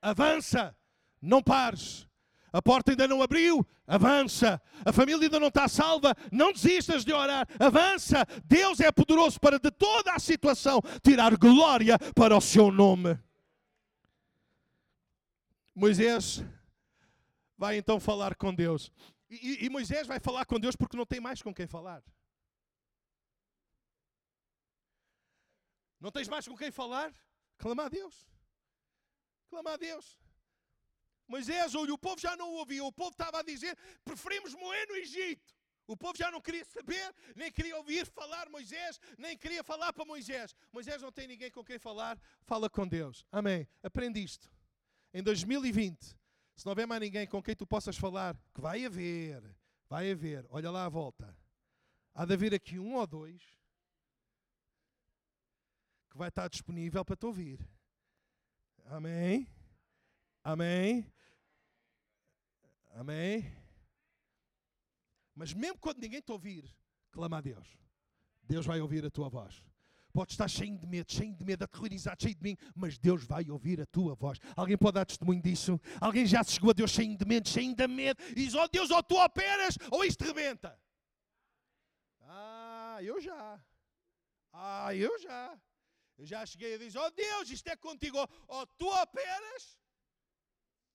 Avança, não pares. A porta ainda não abriu, avança. A família ainda não está salva, não desistas de orar, avança. Deus é poderoso para de toda a situação tirar glória para o seu nome. Moisés vai então falar com Deus. E, e, Moisés vai falar com Deus porque não tem mais com quem falar. Não tens mais com quem falar? Clama a Deus. Clama a Deus. Moisés, olha, o povo já não ouvia, o povo estava a dizer: preferimos morrer no Egito. O povo já não queria saber, nem queria ouvir falar Moisés, nem queria falar para Moisés. Moisés não tem ninguém com quem falar, fala com Deus. Amém. Aprende isto. Em 2020, se não houver mais ninguém com quem tu possas falar, que vai haver, vai haver, olha lá à volta. Há de haver aqui um ou dois que vai estar disponível para te ouvir. Amém? Amém? Amém? Mas mesmo quando ninguém te ouvir, clama a Deus. Deus vai ouvir a tua voz. Pode estar cheio de medo, cheio de medo, aterrorizado, cheio de mim, mas Deus vai ouvir a tua voz. Alguém pode dar testemunho disso? Alguém já se chegou a Deus cheio de medo, cheio de medo, e diz: Oh Deus, ou tu operas, ou isto rebenta. Ah, eu já. Ah, eu já. Eu já cheguei a dizer: Oh Deus, isto é contigo. Ou tu operas,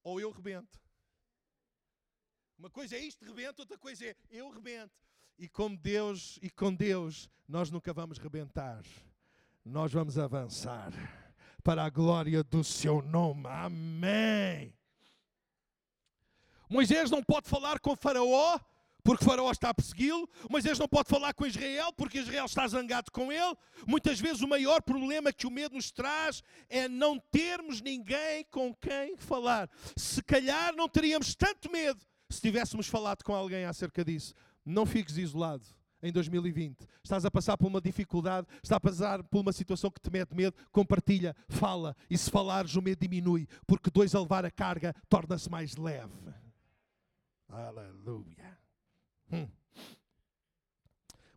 ou eu rebento. Uma coisa é isto, rebento, outra coisa é eu rebento. E com Deus, e com Deus, nós nunca vamos rebentar. Nós vamos avançar para a glória do seu nome. Amém. Moisés não pode falar com Faraó porque Faraó está a persegui-lo. Moisés não pode falar com Israel porque Israel está zangado com ele. Muitas vezes o maior problema que o medo nos traz é não termos ninguém com quem falar. Se calhar não teríamos tanto medo se tivéssemos falado com alguém acerca disso. Não fiques isolado em 2020. Estás a passar por uma dificuldade, estás a passar por uma situação que te mete medo, compartilha, fala. E se falares, o medo diminui, porque dois a levar a carga torna-se mais leve. Aleluia. Hum.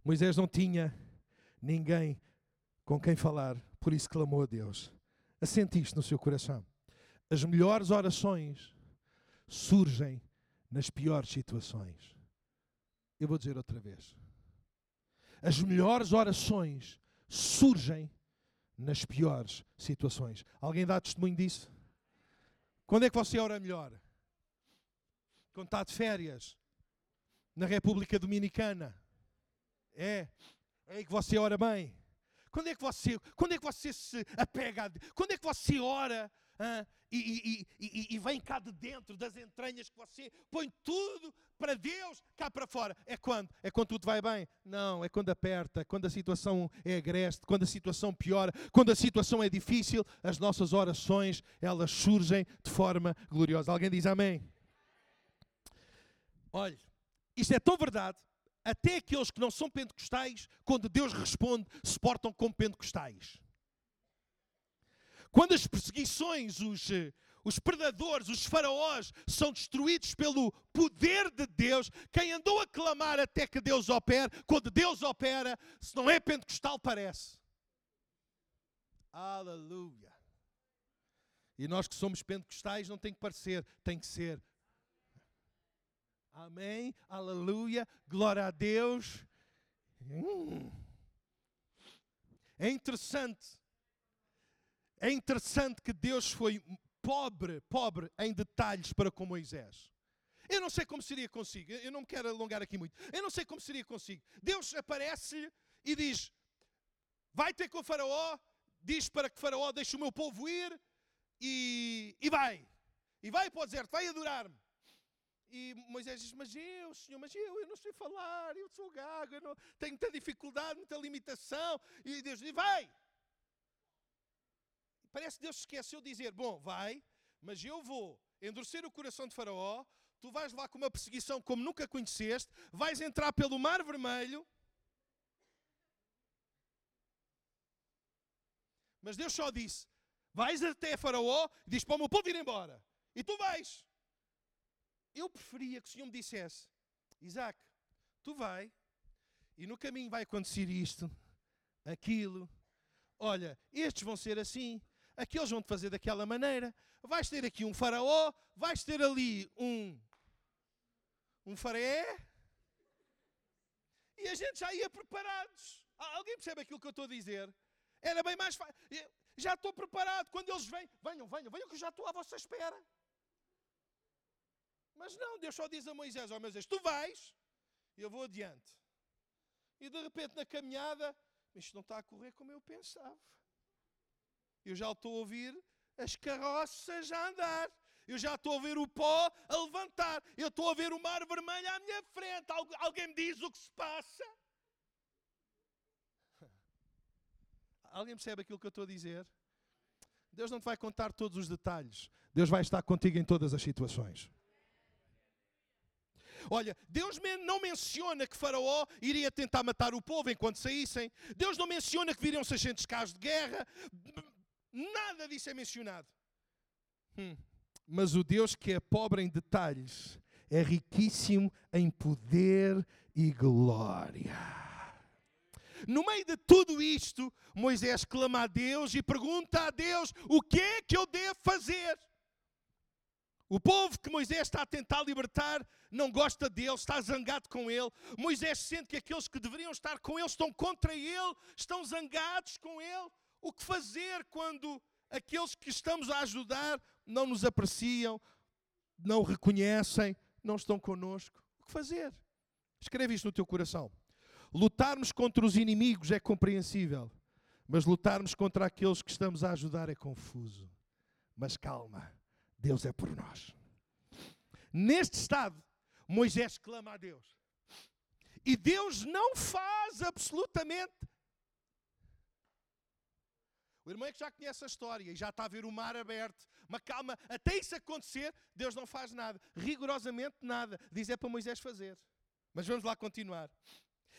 Moisés não tinha ninguém com quem falar, por isso clamou a Deus. Assente isto no seu coração. As melhores orações surgem nas piores situações. Eu vou dizer outra vez. As melhores orações surgem nas piores situações. Alguém dá testemunho disso? Quando é que você ora melhor? Quando está de férias? Na República Dominicana? É. É aí que você ora bem. Quando é que você, quando é que você se apega a? Quando é que você ora ah, e, e, e, e, vem cá de dentro das entranhas que você põe tudo para Deus cá para fora. É quando? É quando tudo vai bem? Não, é quando aperta, quando a situação é agreste, quando a situação piora, quando a situação é difícil, as nossas orações, elas surgem de forma gloriosa. Alguém diz amém? Olhe, isto é tão verdade, até aqueles que não são pentecostais, quando Deus responde, se portam como pentecostais. Quando as perseguições, os, eh, os predadores, os faraós são destruídos pelo poder de Deus, quem andou a clamar até que Deus opere, quando Deus opera, se não é pentecostal, parece. Aleluia. E nós que somos pentecostais não tem que parecer, tem que ser. Amém, aleluia, glória a Deus. Hum. É interessante é interessante que Deus foi pobre, pobre em detalhes para com Moisés. Eu não sei como seria consigo, eu não me quero alongar aqui muito. Eu não sei como seria consigo. Deus aparece e diz: Vai ter com o Faraó, diz para que Faraó deixe o meu povo ir e, e vai. E vai para o deserto, vai adorar-me. E Moisés diz: Mas eu, Senhor, mas eu, eu não sei falar, eu sou gago, eu não, tenho muita dificuldade, muita limitação. E Deus diz: Vai. Parece que Deus esqueceu de dizer: Bom, vai, mas eu vou endurecer o coração de Faraó, tu vais lá com uma perseguição como nunca conheceste, vais entrar pelo Mar Vermelho. Mas Deus só disse: Vais até Faraó e diz para o meu povo ir embora. E tu vais. Eu preferia que o Senhor me dissesse: Isaac, tu vai, e no caminho vai acontecer isto, aquilo. Olha, estes vão ser assim, aqueles vão te fazer daquela maneira, vais ter aqui um faraó, vais ter ali um um faraé. E a gente já ia preparados. Alguém percebe aquilo que eu estou a dizer? Era bem mais fácil. Já estou preparado. Quando eles vêm, venham, venham, venham, que eu já estou à vossa espera. Mas não, Deus só diz a Moisés: Ó oh, Moisés, tu vais, eu vou adiante. E de repente na caminhada, isto não está a correr como eu pensava. Eu já estou a ouvir as carroças a andar. Eu já estou a ver o pó a levantar. Eu estou a ver o mar vermelho à minha frente. alguém me diz o que se passa? Alguém percebe aquilo que eu estou a dizer? Deus não te vai contar todos os detalhes. Deus vai estar contigo em todas as situações. Olha, Deus não menciona que Faraó iria tentar matar o povo enquanto saíssem. Deus não menciona que viriam 600 carros de guerra. Nada disso é mencionado. Hum. Mas o Deus que é pobre em detalhes é riquíssimo em poder e glória. No meio de tudo isto, Moisés clama a Deus e pergunta a Deus: o que é que eu devo fazer? O povo que Moisés está a tentar libertar não gosta dele, está zangado com ele. Moisés sente que aqueles que deveriam estar com ele estão contra ele, estão zangados com ele. O que fazer quando aqueles que estamos a ajudar não nos apreciam, não reconhecem, não estão conosco? O que fazer? Escreve isto no teu coração. Lutarmos contra os inimigos é compreensível, mas lutarmos contra aqueles que estamos a ajudar é confuso. Mas calma Deus é por nós. Neste estado, Moisés clama a Deus. E Deus não faz absolutamente. O irmão é que já conhece a história e já está a ver o mar aberto. Mas calma, até isso acontecer, Deus não faz nada. Rigorosamente nada. Diz é para Moisés fazer. Mas vamos lá continuar.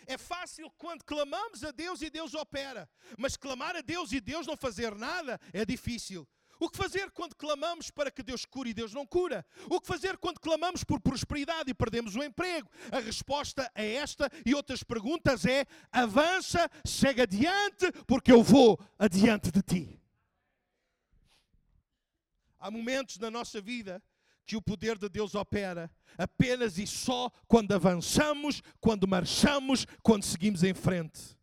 É fácil quando clamamos a Deus e Deus opera. Mas clamar a Deus e Deus não fazer nada é difícil. O que fazer quando clamamos para que Deus cure e Deus não cura? O que fazer quando clamamos por prosperidade e perdemos o emprego? A resposta a esta e outras perguntas é: avança, chega adiante, porque eu vou adiante de ti. Há momentos na nossa vida que o poder de Deus opera apenas e só quando avançamos, quando marchamos, quando seguimos em frente.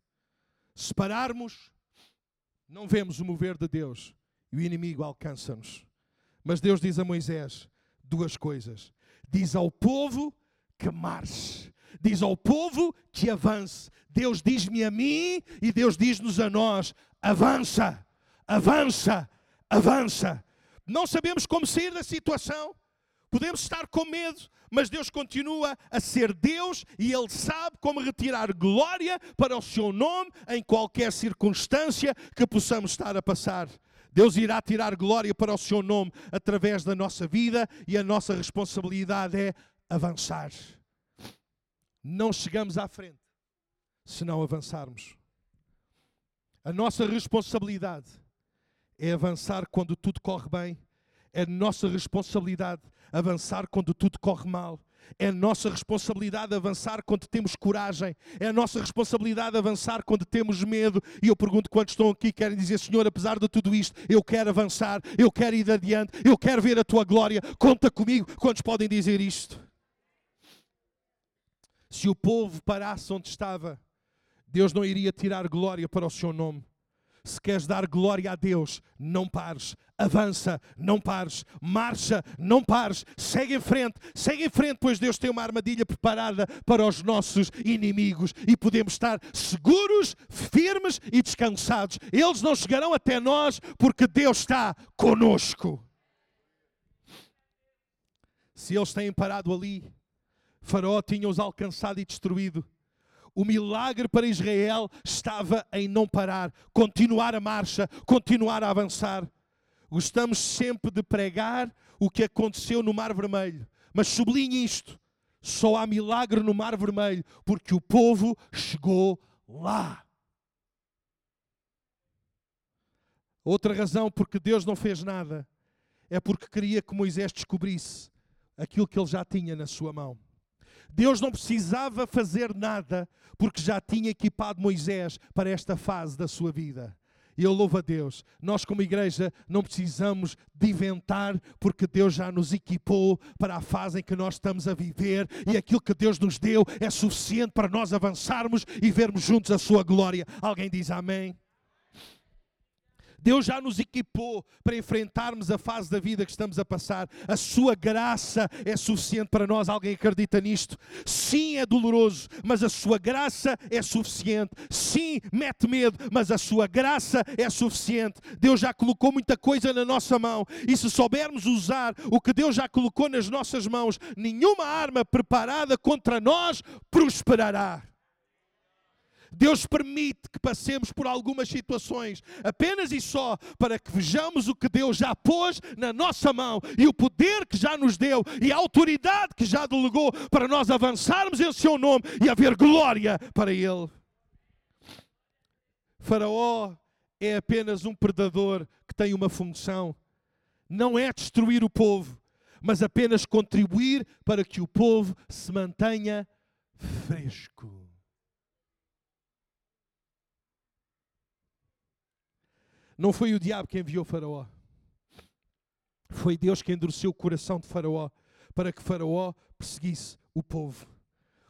Se pararmos, não vemos o mover de Deus e o inimigo alcança-nos. Mas Deus diz a Moisés duas coisas: diz ao povo que marche, diz ao povo que avance. Deus diz-me a mim e Deus diz-nos a nós: avança, avança, avança. Não sabemos como sair da situação, podemos estar com medo, mas Deus continua a ser Deus e Ele sabe como retirar glória para o seu nome em qualquer circunstância que possamos estar a passar. Deus irá tirar glória para o seu nome através da nossa vida e a nossa responsabilidade é avançar. Não chegamos à frente se não avançarmos. A nossa responsabilidade é avançar quando tudo corre bem. É nossa responsabilidade avançar quando tudo corre mal. É nossa responsabilidade avançar quando temos coragem. É nossa responsabilidade avançar quando temos medo. E eu pergunto quantos estão aqui querem dizer, Senhor, apesar de tudo isto, eu quero avançar, eu quero ir adiante, eu quero ver a tua glória. Conta comigo. Quantos podem dizer isto? Se o povo parasse onde estava, Deus não iria tirar glória para o seu nome. Se queres dar glória a Deus, não pares, avança, não pares, marcha, não pares, segue em frente, segue em frente, pois Deus tem uma armadilha preparada para os nossos inimigos e podemos estar seguros, firmes e descansados. Eles não chegarão até nós porque Deus está conosco. Se eles têm parado ali, Faraó tinha-os alcançado e destruído o milagre para Israel estava em não parar, continuar a marcha, continuar a avançar. Gostamos sempre de pregar o que aconteceu no Mar Vermelho, mas sublinhe isto: só há milagre no Mar Vermelho porque o povo chegou lá. Outra razão porque Deus não fez nada é porque queria que Moisés descobrisse aquilo que ele já tinha na sua mão. Deus não precisava fazer nada porque já tinha equipado Moisés para esta fase da sua vida. E eu louvo a Deus. Nós, como igreja, não precisamos de inventar, porque Deus já nos equipou para a fase em que nós estamos a viver e aquilo que Deus nos deu é suficiente para nós avançarmos e vermos juntos a Sua glória. Alguém diz amém? Deus já nos equipou para enfrentarmos a fase da vida que estamos a passar. A sua graça é suficiente para nós. Alguém acredita nisto? Sim, é doloroso, mas a sua graça é suficiente. Sim, mete medo, mas a sua graça é suficiente. Deus já colocou muita coisa na nossa mão. E se soubermos usar o que Deus já colocou nas nossas mãos, nenhuma arma preparada contra nós prosperará. Deus permite que passemos por algumas situações, apenas e só para que vejamos o que Deus já pôs na nossa mão e o poder que já nos deu e a autoridade que já delegou para nós avançarmos em Seu nome e haver glória para Ele. Faraó é apenas um predador que tem uma função, não é destruir o povo, mas apenas contribuir para que o povo se mantenha fresco. Não foi o diabo que enviou Faraó. Foi Deus que endureceu o coração de Faraó para que Faraó perseguisse o povo.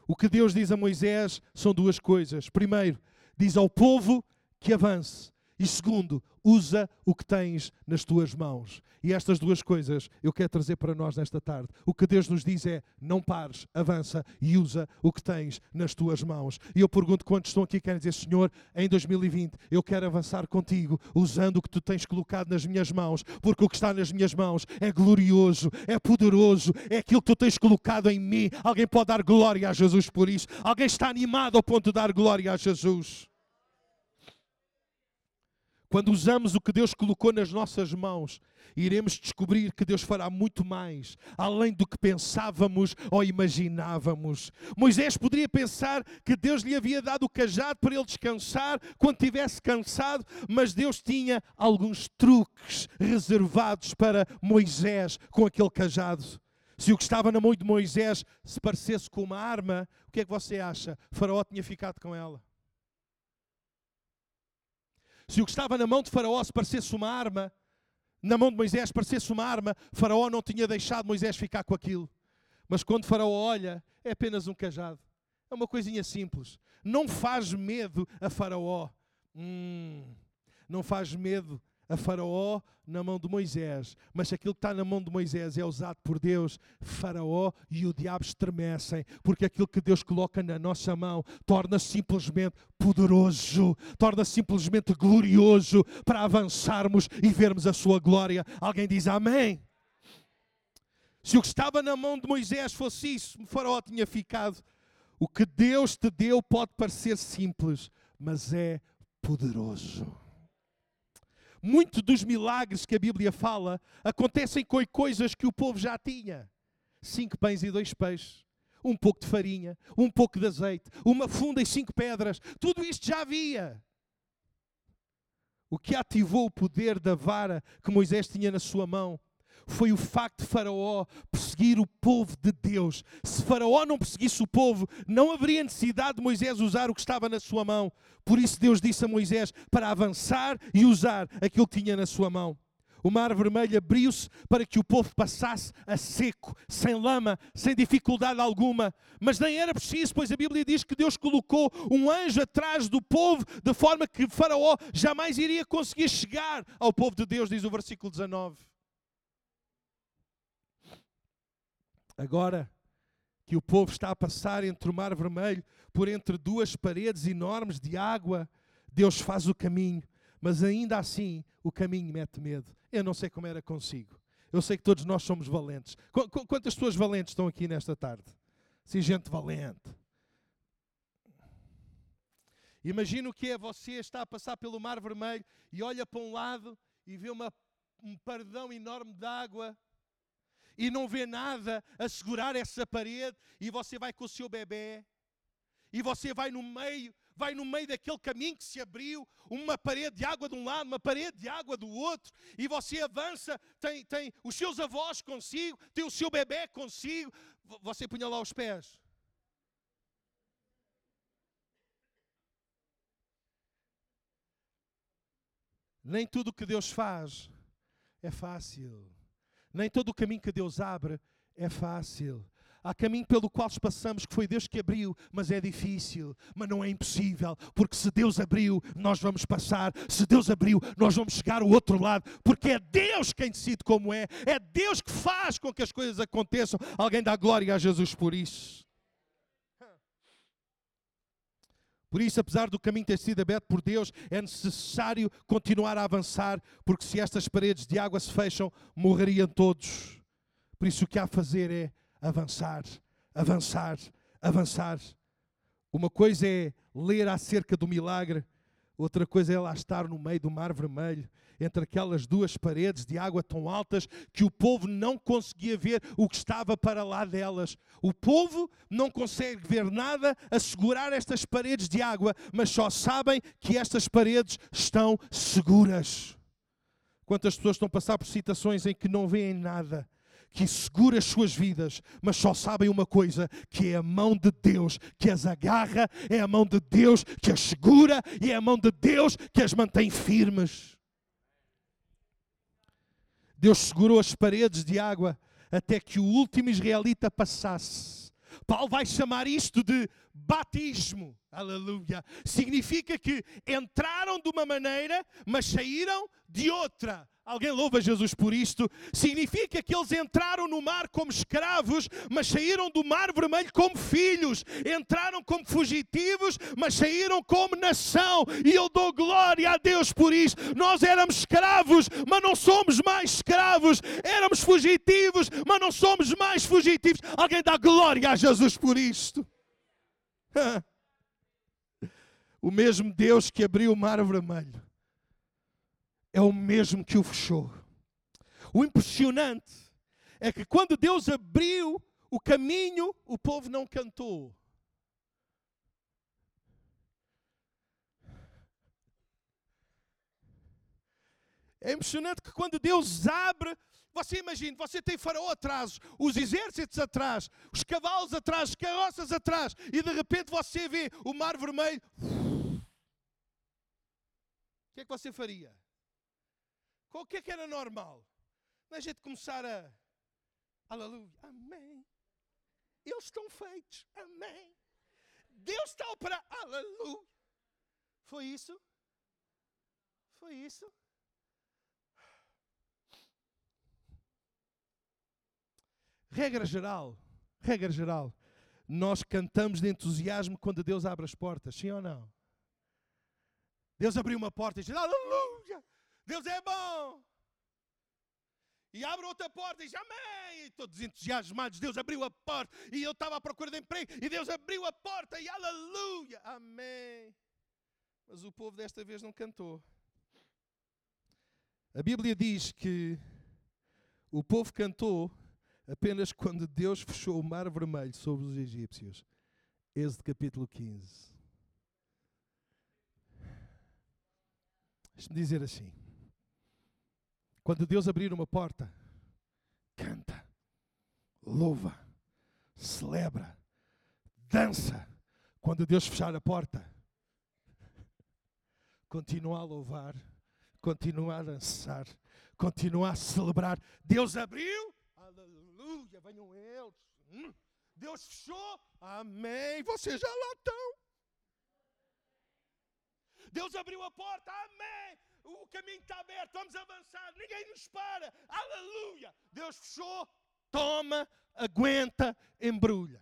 O que Deus diz a Moisés são duas coisas. Primeiro, diz ao povo que avance. E segundo, usa o que tens nas tuas mãos. E estas duas coisas eu quero trazer para nós nesta tarde. O que Deus nos diz é: não pares, avança e usa o que tens nas tuas mãos. E eu pergunto quantos estão aqui querem dizer, Senhor, em 2020 eu quero avançar contigo, usando o que tu tens colocado nas minhas mãos, porque o que está nas minhas mãos é glorioso, é poderoso, é aquilo que tu tens colocado em mim. Alguém pode dar glória a Jesus por isso? Alguém está animado ao ponto de dar glória a Jesus? Quando usamos o que Deus colocou nas nossas mãos, iremos descobrir que Deus fará muito mais, além do que pensávamos ou imaginávamos. Moisés poderia pensar que Deus lhe havia dado o cajado para ele descansar quando estivesse cansado, mas Deus tinha alguns truques reservados para Moisés com aquele cajado. Se o que estava na mão de Moisés se parecesse com uma arma, o que é que você acha? Faraó tinha ficado com ela. Se o que estava na mão de Faraó se parecesse uma arma, na mão de Moisés parecesse uma arma, Faraó não tinha deixado Moisés ficar com aquilo. Mas quando Faraó olha, é apenas um cajado. É uma coisinha simples. Não faz medo a Faraó. Hum, não faz medo a Faraó na mão de Moisés, mas aquilo que está na mão de Moisés é usado por Deus, Faraó e o diabo estremecem, porque aquilo que Deus coloca na nossa mão torna simplesmente poderoso, torna simplesmente glorioso para avançarmos e vermos a sua glória. Alguém diz amém? Se o que estava na mão de Moisés fosse isso, Faraó tinha ficado. O que Deus te deu pode parecer simples, mas é poderoso. Muitos dos milagres que a Bíblia fala acontecem com coisas que o povo já tinha: cinco pães e dois peixes, um pouco de farinha, um pouco de azeite, uma funda e cinco pedras. Tudo isto já havia. O que ativou o poder da vara que Moisés tinha na sua mão foi o facto de Faraó perseguir o povo de Deus. Se Faraó não perseguisse o povo, não haveria necessidade de Moisés usar o que estava na sua mão. Por isso Deus disse a Moisés para avançar e usar aquilo que tinha na sua mão. O mar vermelho abriu-se para que o povo passasse a seco, sem lama, sem dificuldade alguma. Mas nem era preciso, pois a Bíblia diz que Deus colocou um anjo atrás do povo, de forma que Faraó jamais iria conseguir chegar ao povo de Deus, diz o versículo 19. Agora que o povo está a passar entre o Mar Vermelho, por entre duas paredes enormes de água, Deus faz o caminho, mas ainda assim o caminho mete medo. Eu não sei como era consigo. Eu sei que todos nós somos valentes. Quantas pessoas valentes estão aqui nesta tarde? Sim, gente valente. Imagina o que é você está a passar pelo Mar Vermelho e olha para um lado e vê uma, um pardão enorme de água e não vê nada a segurar essa parede e você vai com o seu bebê e você vai no meio, vai no meio daquele caminho que se abriu, uma parede de água de um lado, uma parede de água do outro, e você avança, tem, tem os seus avós consigo, tem o seu bebê consigo, você punha lá os pés. Nem tudo o que Deus faz é fácil. Nem todo o caminho que Deus abre é fácil. Há caminho pelo qual passamos que foi Deus que abriu, mas é difícil, mas não é impossível, porque se Deus abriu, nós vamos passar. Se Deus abriu, nós vamos chegar ao outro lado, porque é Deus quem decide como é, é Deus que faz com que as coisas aconteçam. Alguém dá glória a Jesus por isso. Por isso, apesar do caminho ter sido aberto por Deus, é necessário continuar a avançar, porque se estas paredes de água se fecham, morreriam todos. Por isso, o que há a fazer é avançar, avançar, avançar. Uma coisa é ler acerca do milagre, outra coisa é lá estar no meio do mar vermelho, entre aquelas duas paredes de água tão altas que o povo não conseguia ver o que estava para lá delas. O povo não consegue ver nada a segurar estas paredes de água, mas só sabem que estas paredes estão seguras. Quantas pessoas estão a passar por situações em que não veem nada, que segura as suas vidas, mas só sabem uma coisa: que é a mão de Deus que as agarra, é a mão de Deus que as segura e é a mão de Deus que as mantém firmes. Deus segurou as paredes de água até que o último israelita passasse. Paulo vai chamar isto de batismo. Aleluia. Significa que entraram de uma maneira, mas saíram de outra. Alguém louva Jesus por isto? Significa que eles entraram no mar como escravos, mas saíram do mar vermelho como filhos. Entraram como fugitivos, mas saíram como nação. E eu dou glória a Deus por isso. Nós éramos escravos, mas não somos mais escravos. Éramos fugitivos, mas não somos mais fugitivos. Alguém dá glória a Jesus por isto? O mesmo Deus que abriu o mar vermelho é o mesmo que o fechou. O impressionante é que quando Deus abriu o caminho, o povo não cantou. É impressionante que quando Deus abre, você imagina, você tem faraó atrás, os exércitos atrás, os cavalos atrás, as carroças atrás, e de repente você vê o mar vermelho. Que é que você faria? O que é que era normal? A gente começar a. Aleluia, amém. Eles estão feitos, amém. Deus está a aleluia. Foi isso? Foi isso? Regra geral, regra geral, nós cantamos de entusiasmo quando Deus abre as portas, sim ou não? Deus abriu uma porta e diz, aleluia, Deus é bom. E abre outra porta e diz amém. Todos entusiasmados, Deus abriu a porta. E eu estava à procura de emprego. E Deus abriu a porta e aleluia, amém. Mas o povo desta vez não cantou. A Bíblia diz que o povo cantou apenas quando Deus fechou o mar vermelho sobre os egípcios. Êxodo capítulo 15. Deixe-me dizer assim. Quando Deus abrir uma porta, canta, louva, celebra, dança. Quando Deus fechar a porta, continua a louvar, continua a dançar, continua a celebrar. Deus abriu, aleluia, venham eles. Hum. Deus fechou, amém. Vocês já lá estão. Deus abriu a porta, amém o caminho está aberto, vamos avançar, ninguém nos para, aleluia. Deus fechou, toma, aguenta, embrulha.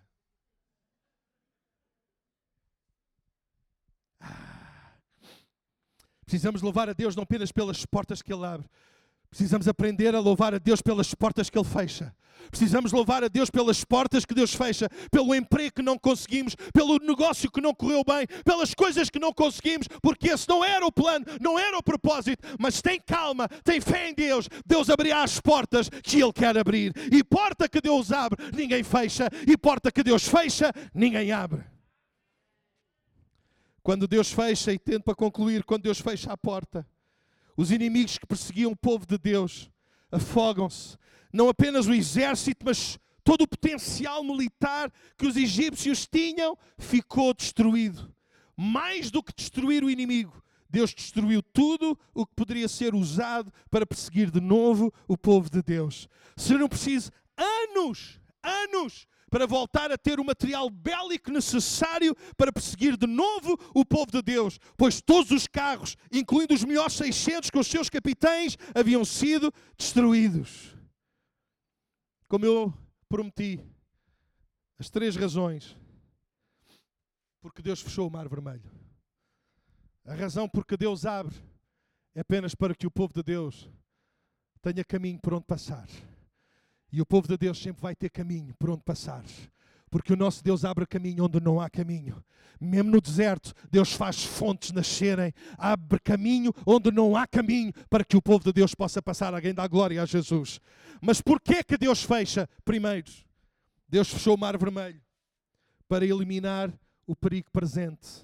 Ah. Precisamos louvar a Deus não apenas pelas portas que Ele abre, Precisamos aprender a louvar a Deus pelas portas que Ele fecha. Precisamos louvar a Deus pelas portas que Deus fecha, pelo emprego que não conseguimos, pelo negócio que não correu bem, pelas coisas que não conseguimos, porque esse não era o plano, não era o propósito. Mas tem calma, tem fé em Deus. Deus abrirá as portas que Ele quer abrir. E porta que Deus abre, ninguém fecha. E porta que Deus fecha, ninguém abre. Quando Deus fecha, e tento para concluir, quando Deus fecha a porta, os inimigos que perseguiam o povo de Deus afogam-se. Não apenas o exército, mas todo o potencial militar que os egípcios tinham ficou destruído. Mais do que destruir o inimigo, Deus destruiu tudo o que poderia ser usado para perseguir de novo o povo de Deus. Serão precisos anos, anos, para voltar a ter o material bélico necessário para perseguir de novo o povo de Deus, pois todos os carros, incluindo os melhores 600 com os seus capitães, haviam sido destruídos. Como eu prometi, as três razões porque Deus fechou o Mar Vermelho. A razão porque Deus abre é apenas para que o povo de Deus tenha caminho por onde passar. E o povo de Deus sempre vai ter caminho por onde passar. Porque o nosso Deus abre caminho onde não há caminho. Mesmo no deserto, Deus faz fontes nascerem, abre caminho onde não há caminho para que o povo de Deus possa passar. Alguém dá glória a Jesus. Mas porquê que Deus fecha? Primeiro, Deus fechou o mar vermelho para eliminar o perigo presente,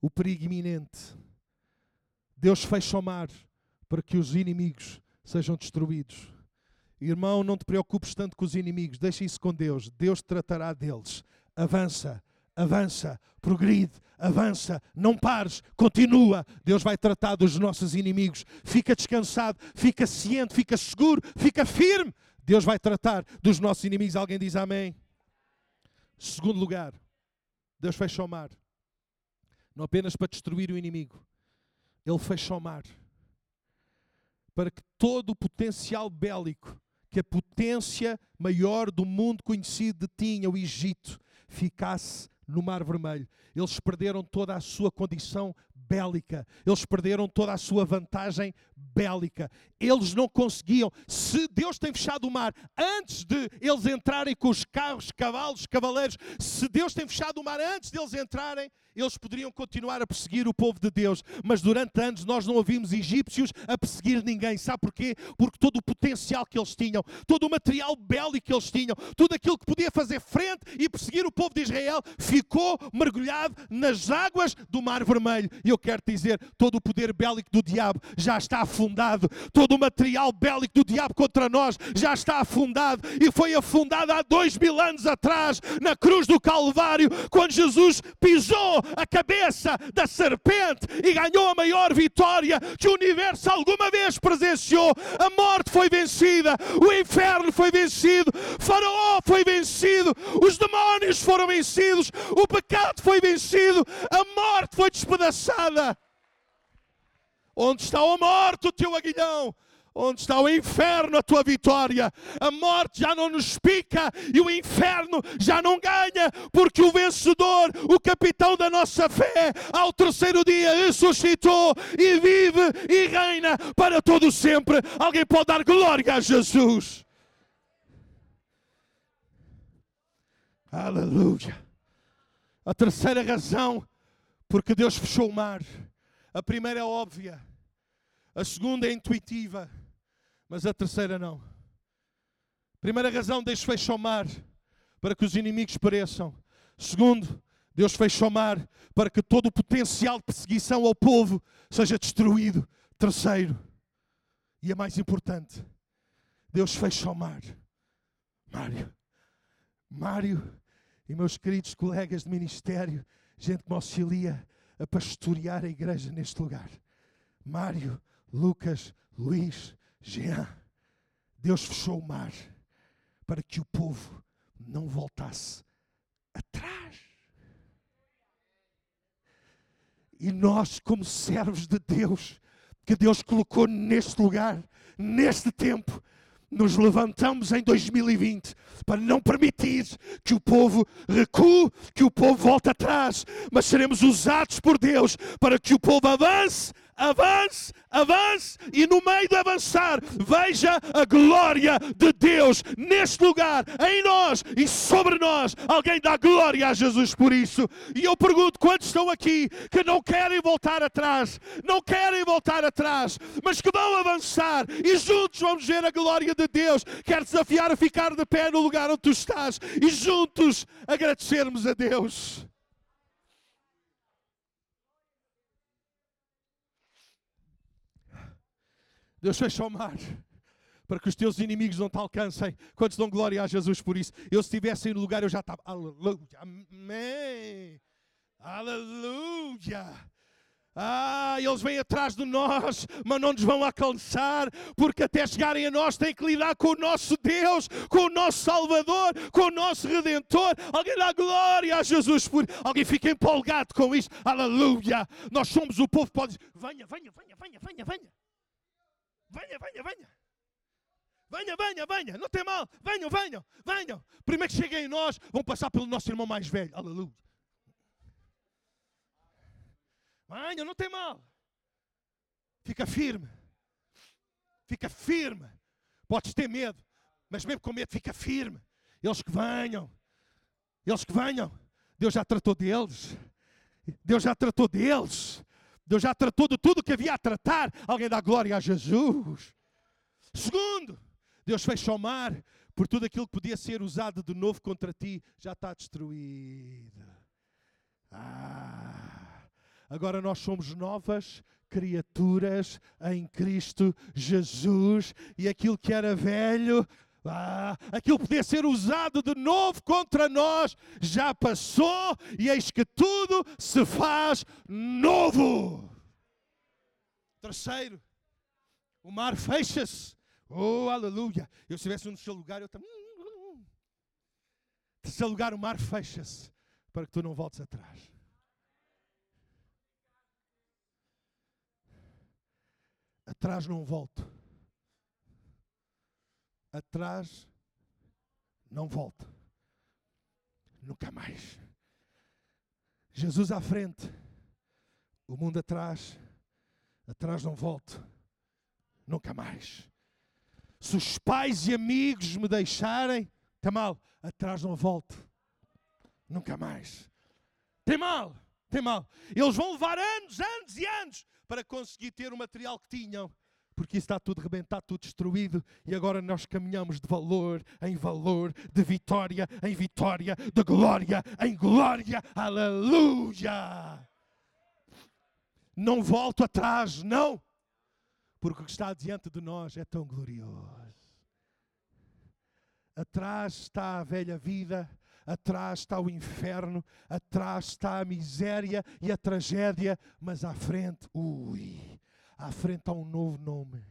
o perigo iminente. Deus fecha o mar para que os inimigos sejam destruídos. Irmão, não te preocupes tanto com os inimigos, deixa isso com Deus. Deus tratará deles. Avança, avança, progride, avança, não pares, continua. Deus vai tratar dos nossos inimigos. Fica descansado, fica ciente, fica seguro, fica firme. Deus vai tratar dos nossos inimigos. Alguém diz amém? Segundo lugar, Deus fecha o mar. Não apenas para destruir o inimigo, Ele fecha o mar para que todo o potencial bélico que a potência maior do mundo conhecido tinha, o Egito, ficasse no Mar Vermelho. Eles perderam toda a sua condição bélica, eles perderam toda a sua vantagem bélica. Eles não conseguiam. Se Deus tem fechado o mar antes de eles entrarem com os carros, cavalos, cavaleiros, se Deus tem fechado o mar antes de eles entrarem, eles poderiam continuar a perseguir o povo de Deus, mas durante anos nós não ouvimos egípcios a perseguir ninguém. Sabe porquê? Porque todo o potencial que eles tinham, todo o material bélico que eles tinham, tudo aquilo que podia fazer frente e perseguir o povo de Israel, ficou mergulhado nas águas do Mar Vermelho. E eu quero dizer, todo o poder bélico do diabo já está afundado, todo o material bélico do diabo contra nós já está afundado e foi afundado há dois mil anos atrás na cruz do Calvário, quando Jesus pisou a cabeça da serpente e ganhou a maior vitória que o universo alguma vez presenciou. A morte foi vencida, o inferno foi vencido, Faraó foi vencido, os demónios foram vencidos, o pecado foi vencido, a morte foi despedaçada. Onde está a morte, o teu aguilhão? Onde está o inferno, a tua vitória? A morte já não nos pica e o inferno já não ganha, porque o vencedor, o capitão da nossa fé, ao terceiro dia ressuscitou e vive e reina para todo sempre. Alguém pode dar glória a Jesus? Aleluia. A terceira razão porque Deus fechou o mar. A primeira é óbvia, a segunda é intuitiva. Mas a terceira não. Primeira razão, Deus fecha o mar para que os inimigos pereçam. Segundo, Deus fecha o mar para que todo o potencial de perseguição ao povo seja destruído. Terceiro, e a mais importante, Deus fecha o mar. Mário, Mário e meus queridos colegas de ministério, gente que me auxilia a pastorear a igreja neste lugar. Mário, Lucas, Luís, Jean, Deus fechou o mar para que o povo não voltasse atrás. E nós, como servos de Deus, que Deus colocou neste lugar, neste tempo, nos levantamos em 2020 para não permitir que o povo recue, que o povo volte atrás, mas seremos usados por Deus para que o povo avance avance, avance e no meio de avançar, veja a glória de Deus neste lugar, em nós e sobre nós. Alguém dá glória a Jesus por isso. E eu pergunto: quantos estão aqui que não querem voltar atrás, não querem voltar atrás, mas que vão avançar e juntos vamos ver a glória de Deus? Quero desafiar a ficar de pé no lugar onde tu estás e juntos agradecermos a Deus. Deus fecha o mar para que os teus inimigos não te alcancem. Quantos dão glória a Jesus por isso? Eu, se estivesse no lugar, eu já estava. Aleluia. Amém. Aleluia. Ah, eles vêm atrás de nós, mas não nos vão alcançar, porque até chegarem a nós têm que lidar com o nosso Deus, com o nosso Salvador, com o nosso Redentor. Alguém dá glória a Jesus por. Alguém fica empolgado com isto. Aleluia! Nós somos o povo pode dizer: venha, venha, venha, venha, venha, venha. Venha, venha, venha. Venha, venha, venha, não tem mal. Venham, venham, venham. Primeiro que cheguem em nós, vão passar pelo nosso irmão mais velho. Aleluia. Venham, não tem mal. Fica firme. Fica firme. Podes ter medo, mas mesmo com medo, fica firme. Eles que venham. Eles que venham. Deus já tratou deles. Deus já tratou deles. Deus já tratou de tudo que havia a tratar. Alguém dá glória a Jesus. Segundo, Deus fecha o mar, por tudo aquilo que podia ser usado de novo contra ti já está destruído. Ah, agora nós somos novas criaturas em Cristo Jesus e aquilo que era velho ah, aquilo podia ser usado de novo contra nós, já passou e eis que tudo se faz novo. Terceiro, o mar fecha-se Oh, aleluia! Eu se estivesse no seu lugar, eu também. Terceiro lugar, o mar fecha-se para que tu não voltes atrás. Atrás não volto. Atrás não volto. Nunca mais. Jesus à frente, o mundo atrás, atrás não volto. Nunca mais. Se os pais e amigos me deixarem, tem mal, atrás não volto. Nunca mais. Tem mal, tem mal. Eles vão levar anos, anos e anos para conseguir ter o material que tinham. Porque está tudo rebentado, tudo destruído, e agora nós caminhamos de valor em valor, de vitória em vitória, de glória em glória. Aleluia! Não volto atrás, não porque o que está diante de nós é tão glorioso. Atrás está a velha vida, atrás está o inferno, atrás está a miséria e a tragédia, mas à frente, ui, à frente há um novo nome.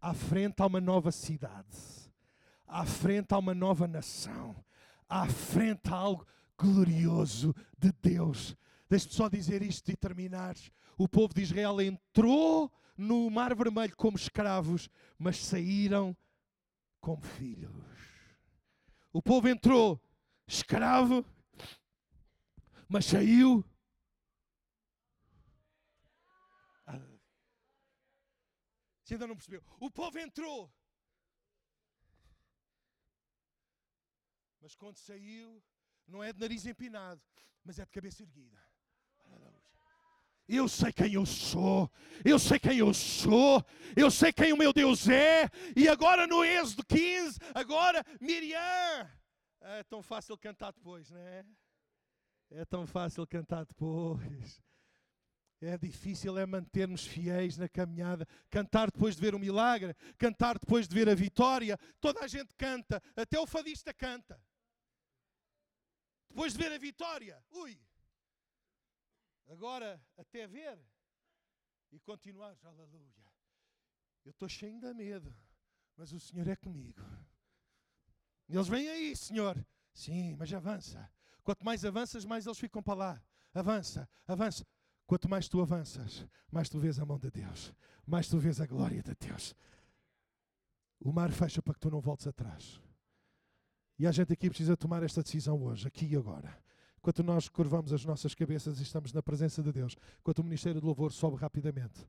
À frente há uma nova cidade. À frente há uma nova nação. À frente há algo glorioso de Deus. Deixe-me só dizer isto e terminar o povo de Israel entrou no Mar Vermelho como escravos, mas saíram como filhos. O povo entrou escravo, mas saiu. Você ainda não percebeu? O povo entrou, mas quando saiu, não é de nariz empinado, mas é de cabeça erguida. Eu sei quem eu sou, eu sei quem eu sou, eu sei quem o meu Deus é, e agora no Êxodo 15, agora Miriam. É tão fácil cantar depois, não é? É tão fácil cantar depois. É difícil é mantermos fiéis na caminhada. Cantar depois de ver o milagre, cantar depois de ver a vitória. Toda a gente canta, até o fadista canta. Depois de ver a vitória, ui, Agora, até ver e continuar, aleluia. Eu estou cheio de medo, mas o Senhor é comigo. Eles vêm aí, Senhor. Sim, mas avança. Quanto mais avanças, mais eles ficam para lá. Avança, avança. Quanto mais tu avanças, mais tu vês a mão de Deus, mais tu vês a glória de Deus. O mar fecha para que tu não voltes atrás. E a gente aqui precisa tomar esta decisão hoje, aqui e agora. Enquanto nós curvamos as nossas cabeças e estamos na presença de Deus, enquanto o Ministério do Louvor sobe rapidamente.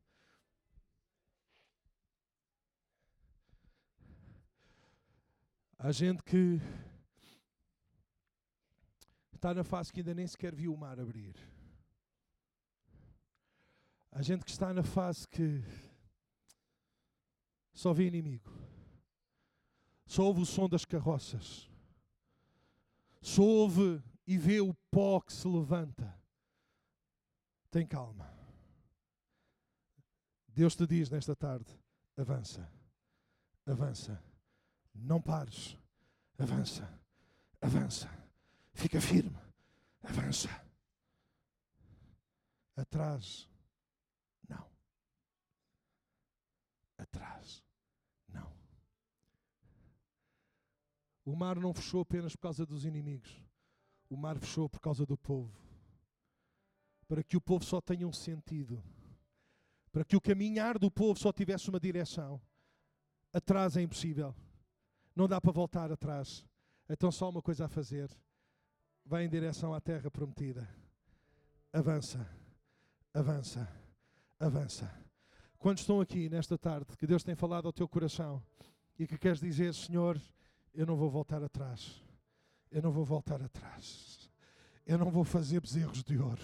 Há gente que está na fase que ainda nem sequer viu o mar abrir. Há gente que está na fase que só vê inimigo. Só ouve o som das carroças. Só ouve e vê o pó que se levanta. Tem calma. Deus te diz nesta tarde: avança, avança, não pares, avança, avança, fica firme, avança, Atrás, Atrás, não. O mar não fechou apenas por causa dos inimigos. O mar fechou por causa do povo. Para que o povo só tenha um sentido. Para que o caminhar do povo só tivesse uma direção. Atrás é impossível. Não dá para voltar atrás. Então só uma coisa a fazer. Vai em direção à terra prometida. Avança, avança, avança. Quantos estão aqui nesta tarde que Deus tem falado ao teu coração e que queres dizer, Senhor, eu não vou voltar atrás. Eu não vou voltar atrás. Eu não vou fazer bezerros de ouro.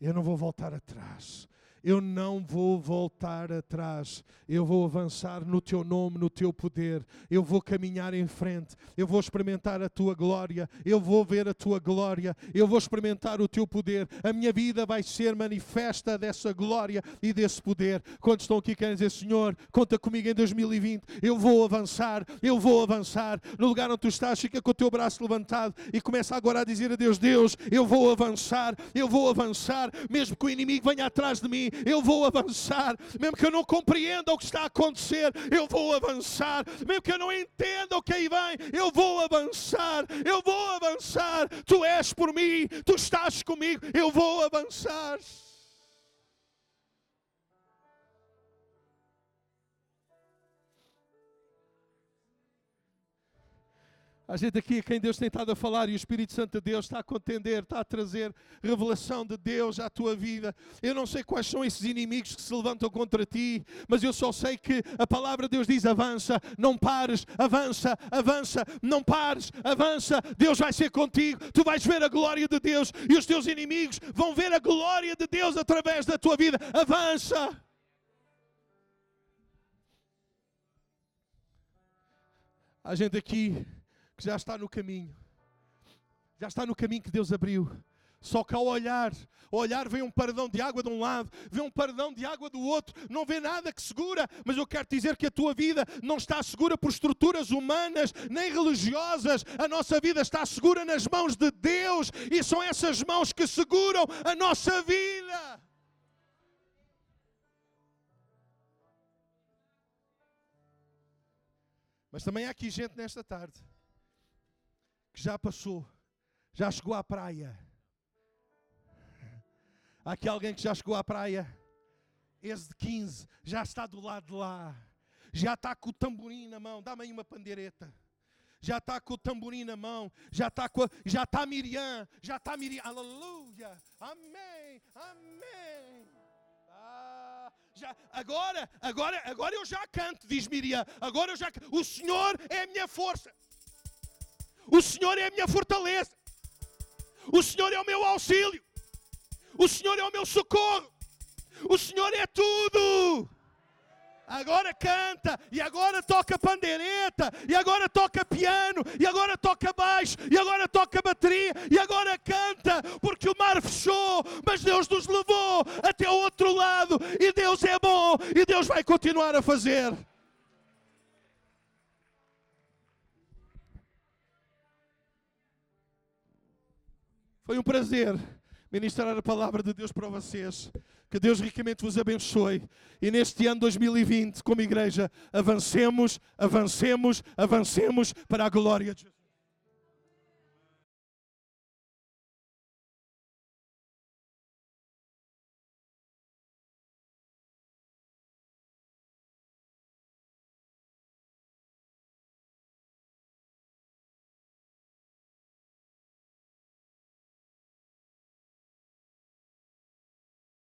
Eu não vou voltar atrás eu não vou voltar atrás, eu vou avançar no teu nome, no teu poder, eu vou caminhar em frente, eu vou experimentar a tua glória, eu vou ver a tua glória, eu vou experimentar o teu poder, a minha vida vai ser manifesta dessa glória e desse poder. Quando estão aqui, querem dizer, Senhor, conta comigo em 2020, eu vou avançar, eu vou avançar. No lugar onde tu estás, fica com o teu braço levantado e começa agora a dizer a Deus: Deus, eu vou avançar, eu vou avançar, mesmo que o inimigo venha atrás de mim, eu vou avançar. Mesmo que eu não compreenda o que está a acontecer, eu vou avançar. Mesmo que eu não entenda o que aí vem, eu vou avançar. Eu vou avançar. Tu és por mim, tu estás comigo, eu vou avançar. A gente aqui, quem Deus tem estado a falar, e o Espírito Santo de Deus está a contender, está a trazer revelação de Deus à tua vida. Eu não sei quais são esses inimigos que se levantam contra ti, mas eu só sei que a palavra de Deus diz: avança, não pares, avança, avança, não pares, avança. Deus vai ser contigo, tu vais ver a glória de Deus, e os teus inimigos vão ver a glória de Deus através da tua vida. Avança. A gente aqui que já está no caminho. Já está no caminho que Deus abriu. Só que ao olhar, ao olhar vem um paredão de água de um lado, vem um paredão de água do outro, não vê nada que segura, mas eu quero dizer que a tua vida não está segura por estruturas humanas nem religiosas, a nossa vida está segura nas mãos de Deus e são essas mãos que seguram a nossa vida. Mas também há aqui gente nesta tarde que já passou, já chegou à praia. Há aqui alguém que já chegou à praia, esse de 15, já está do lado de lá, já está com o tamborim na mão, dá-me aí uma pandeireta. Já está com o tamborim na mão, já está com a, já está Miriam, já está Miriam, aleluia, amém, amém. Ah, já, agora, agora, agora eu já canto, diz Miriam. Agora eu já, o Senhor é a minha força. O Senhor é a minha fortaleza. O Senhor é o meu auxílio. O Senhor é o meu socorro. O Senhor é tudo. Agora canta, e agora toca pandeireta, e agora toca piano, e agora toca baixo, e agora toca bateria, e agora canta, porque o mar fechou, mas Deus nos levou até o outro lado, e Deus é bom, e Deus vai continuar a fazer. Foi um prazer ministrar a palavra de Deus para vocês. Que Deus ricamente vos abençoe. E neste ano 2020, como igreja, avancemos, avancemos, avancemos para a glória de Jesus.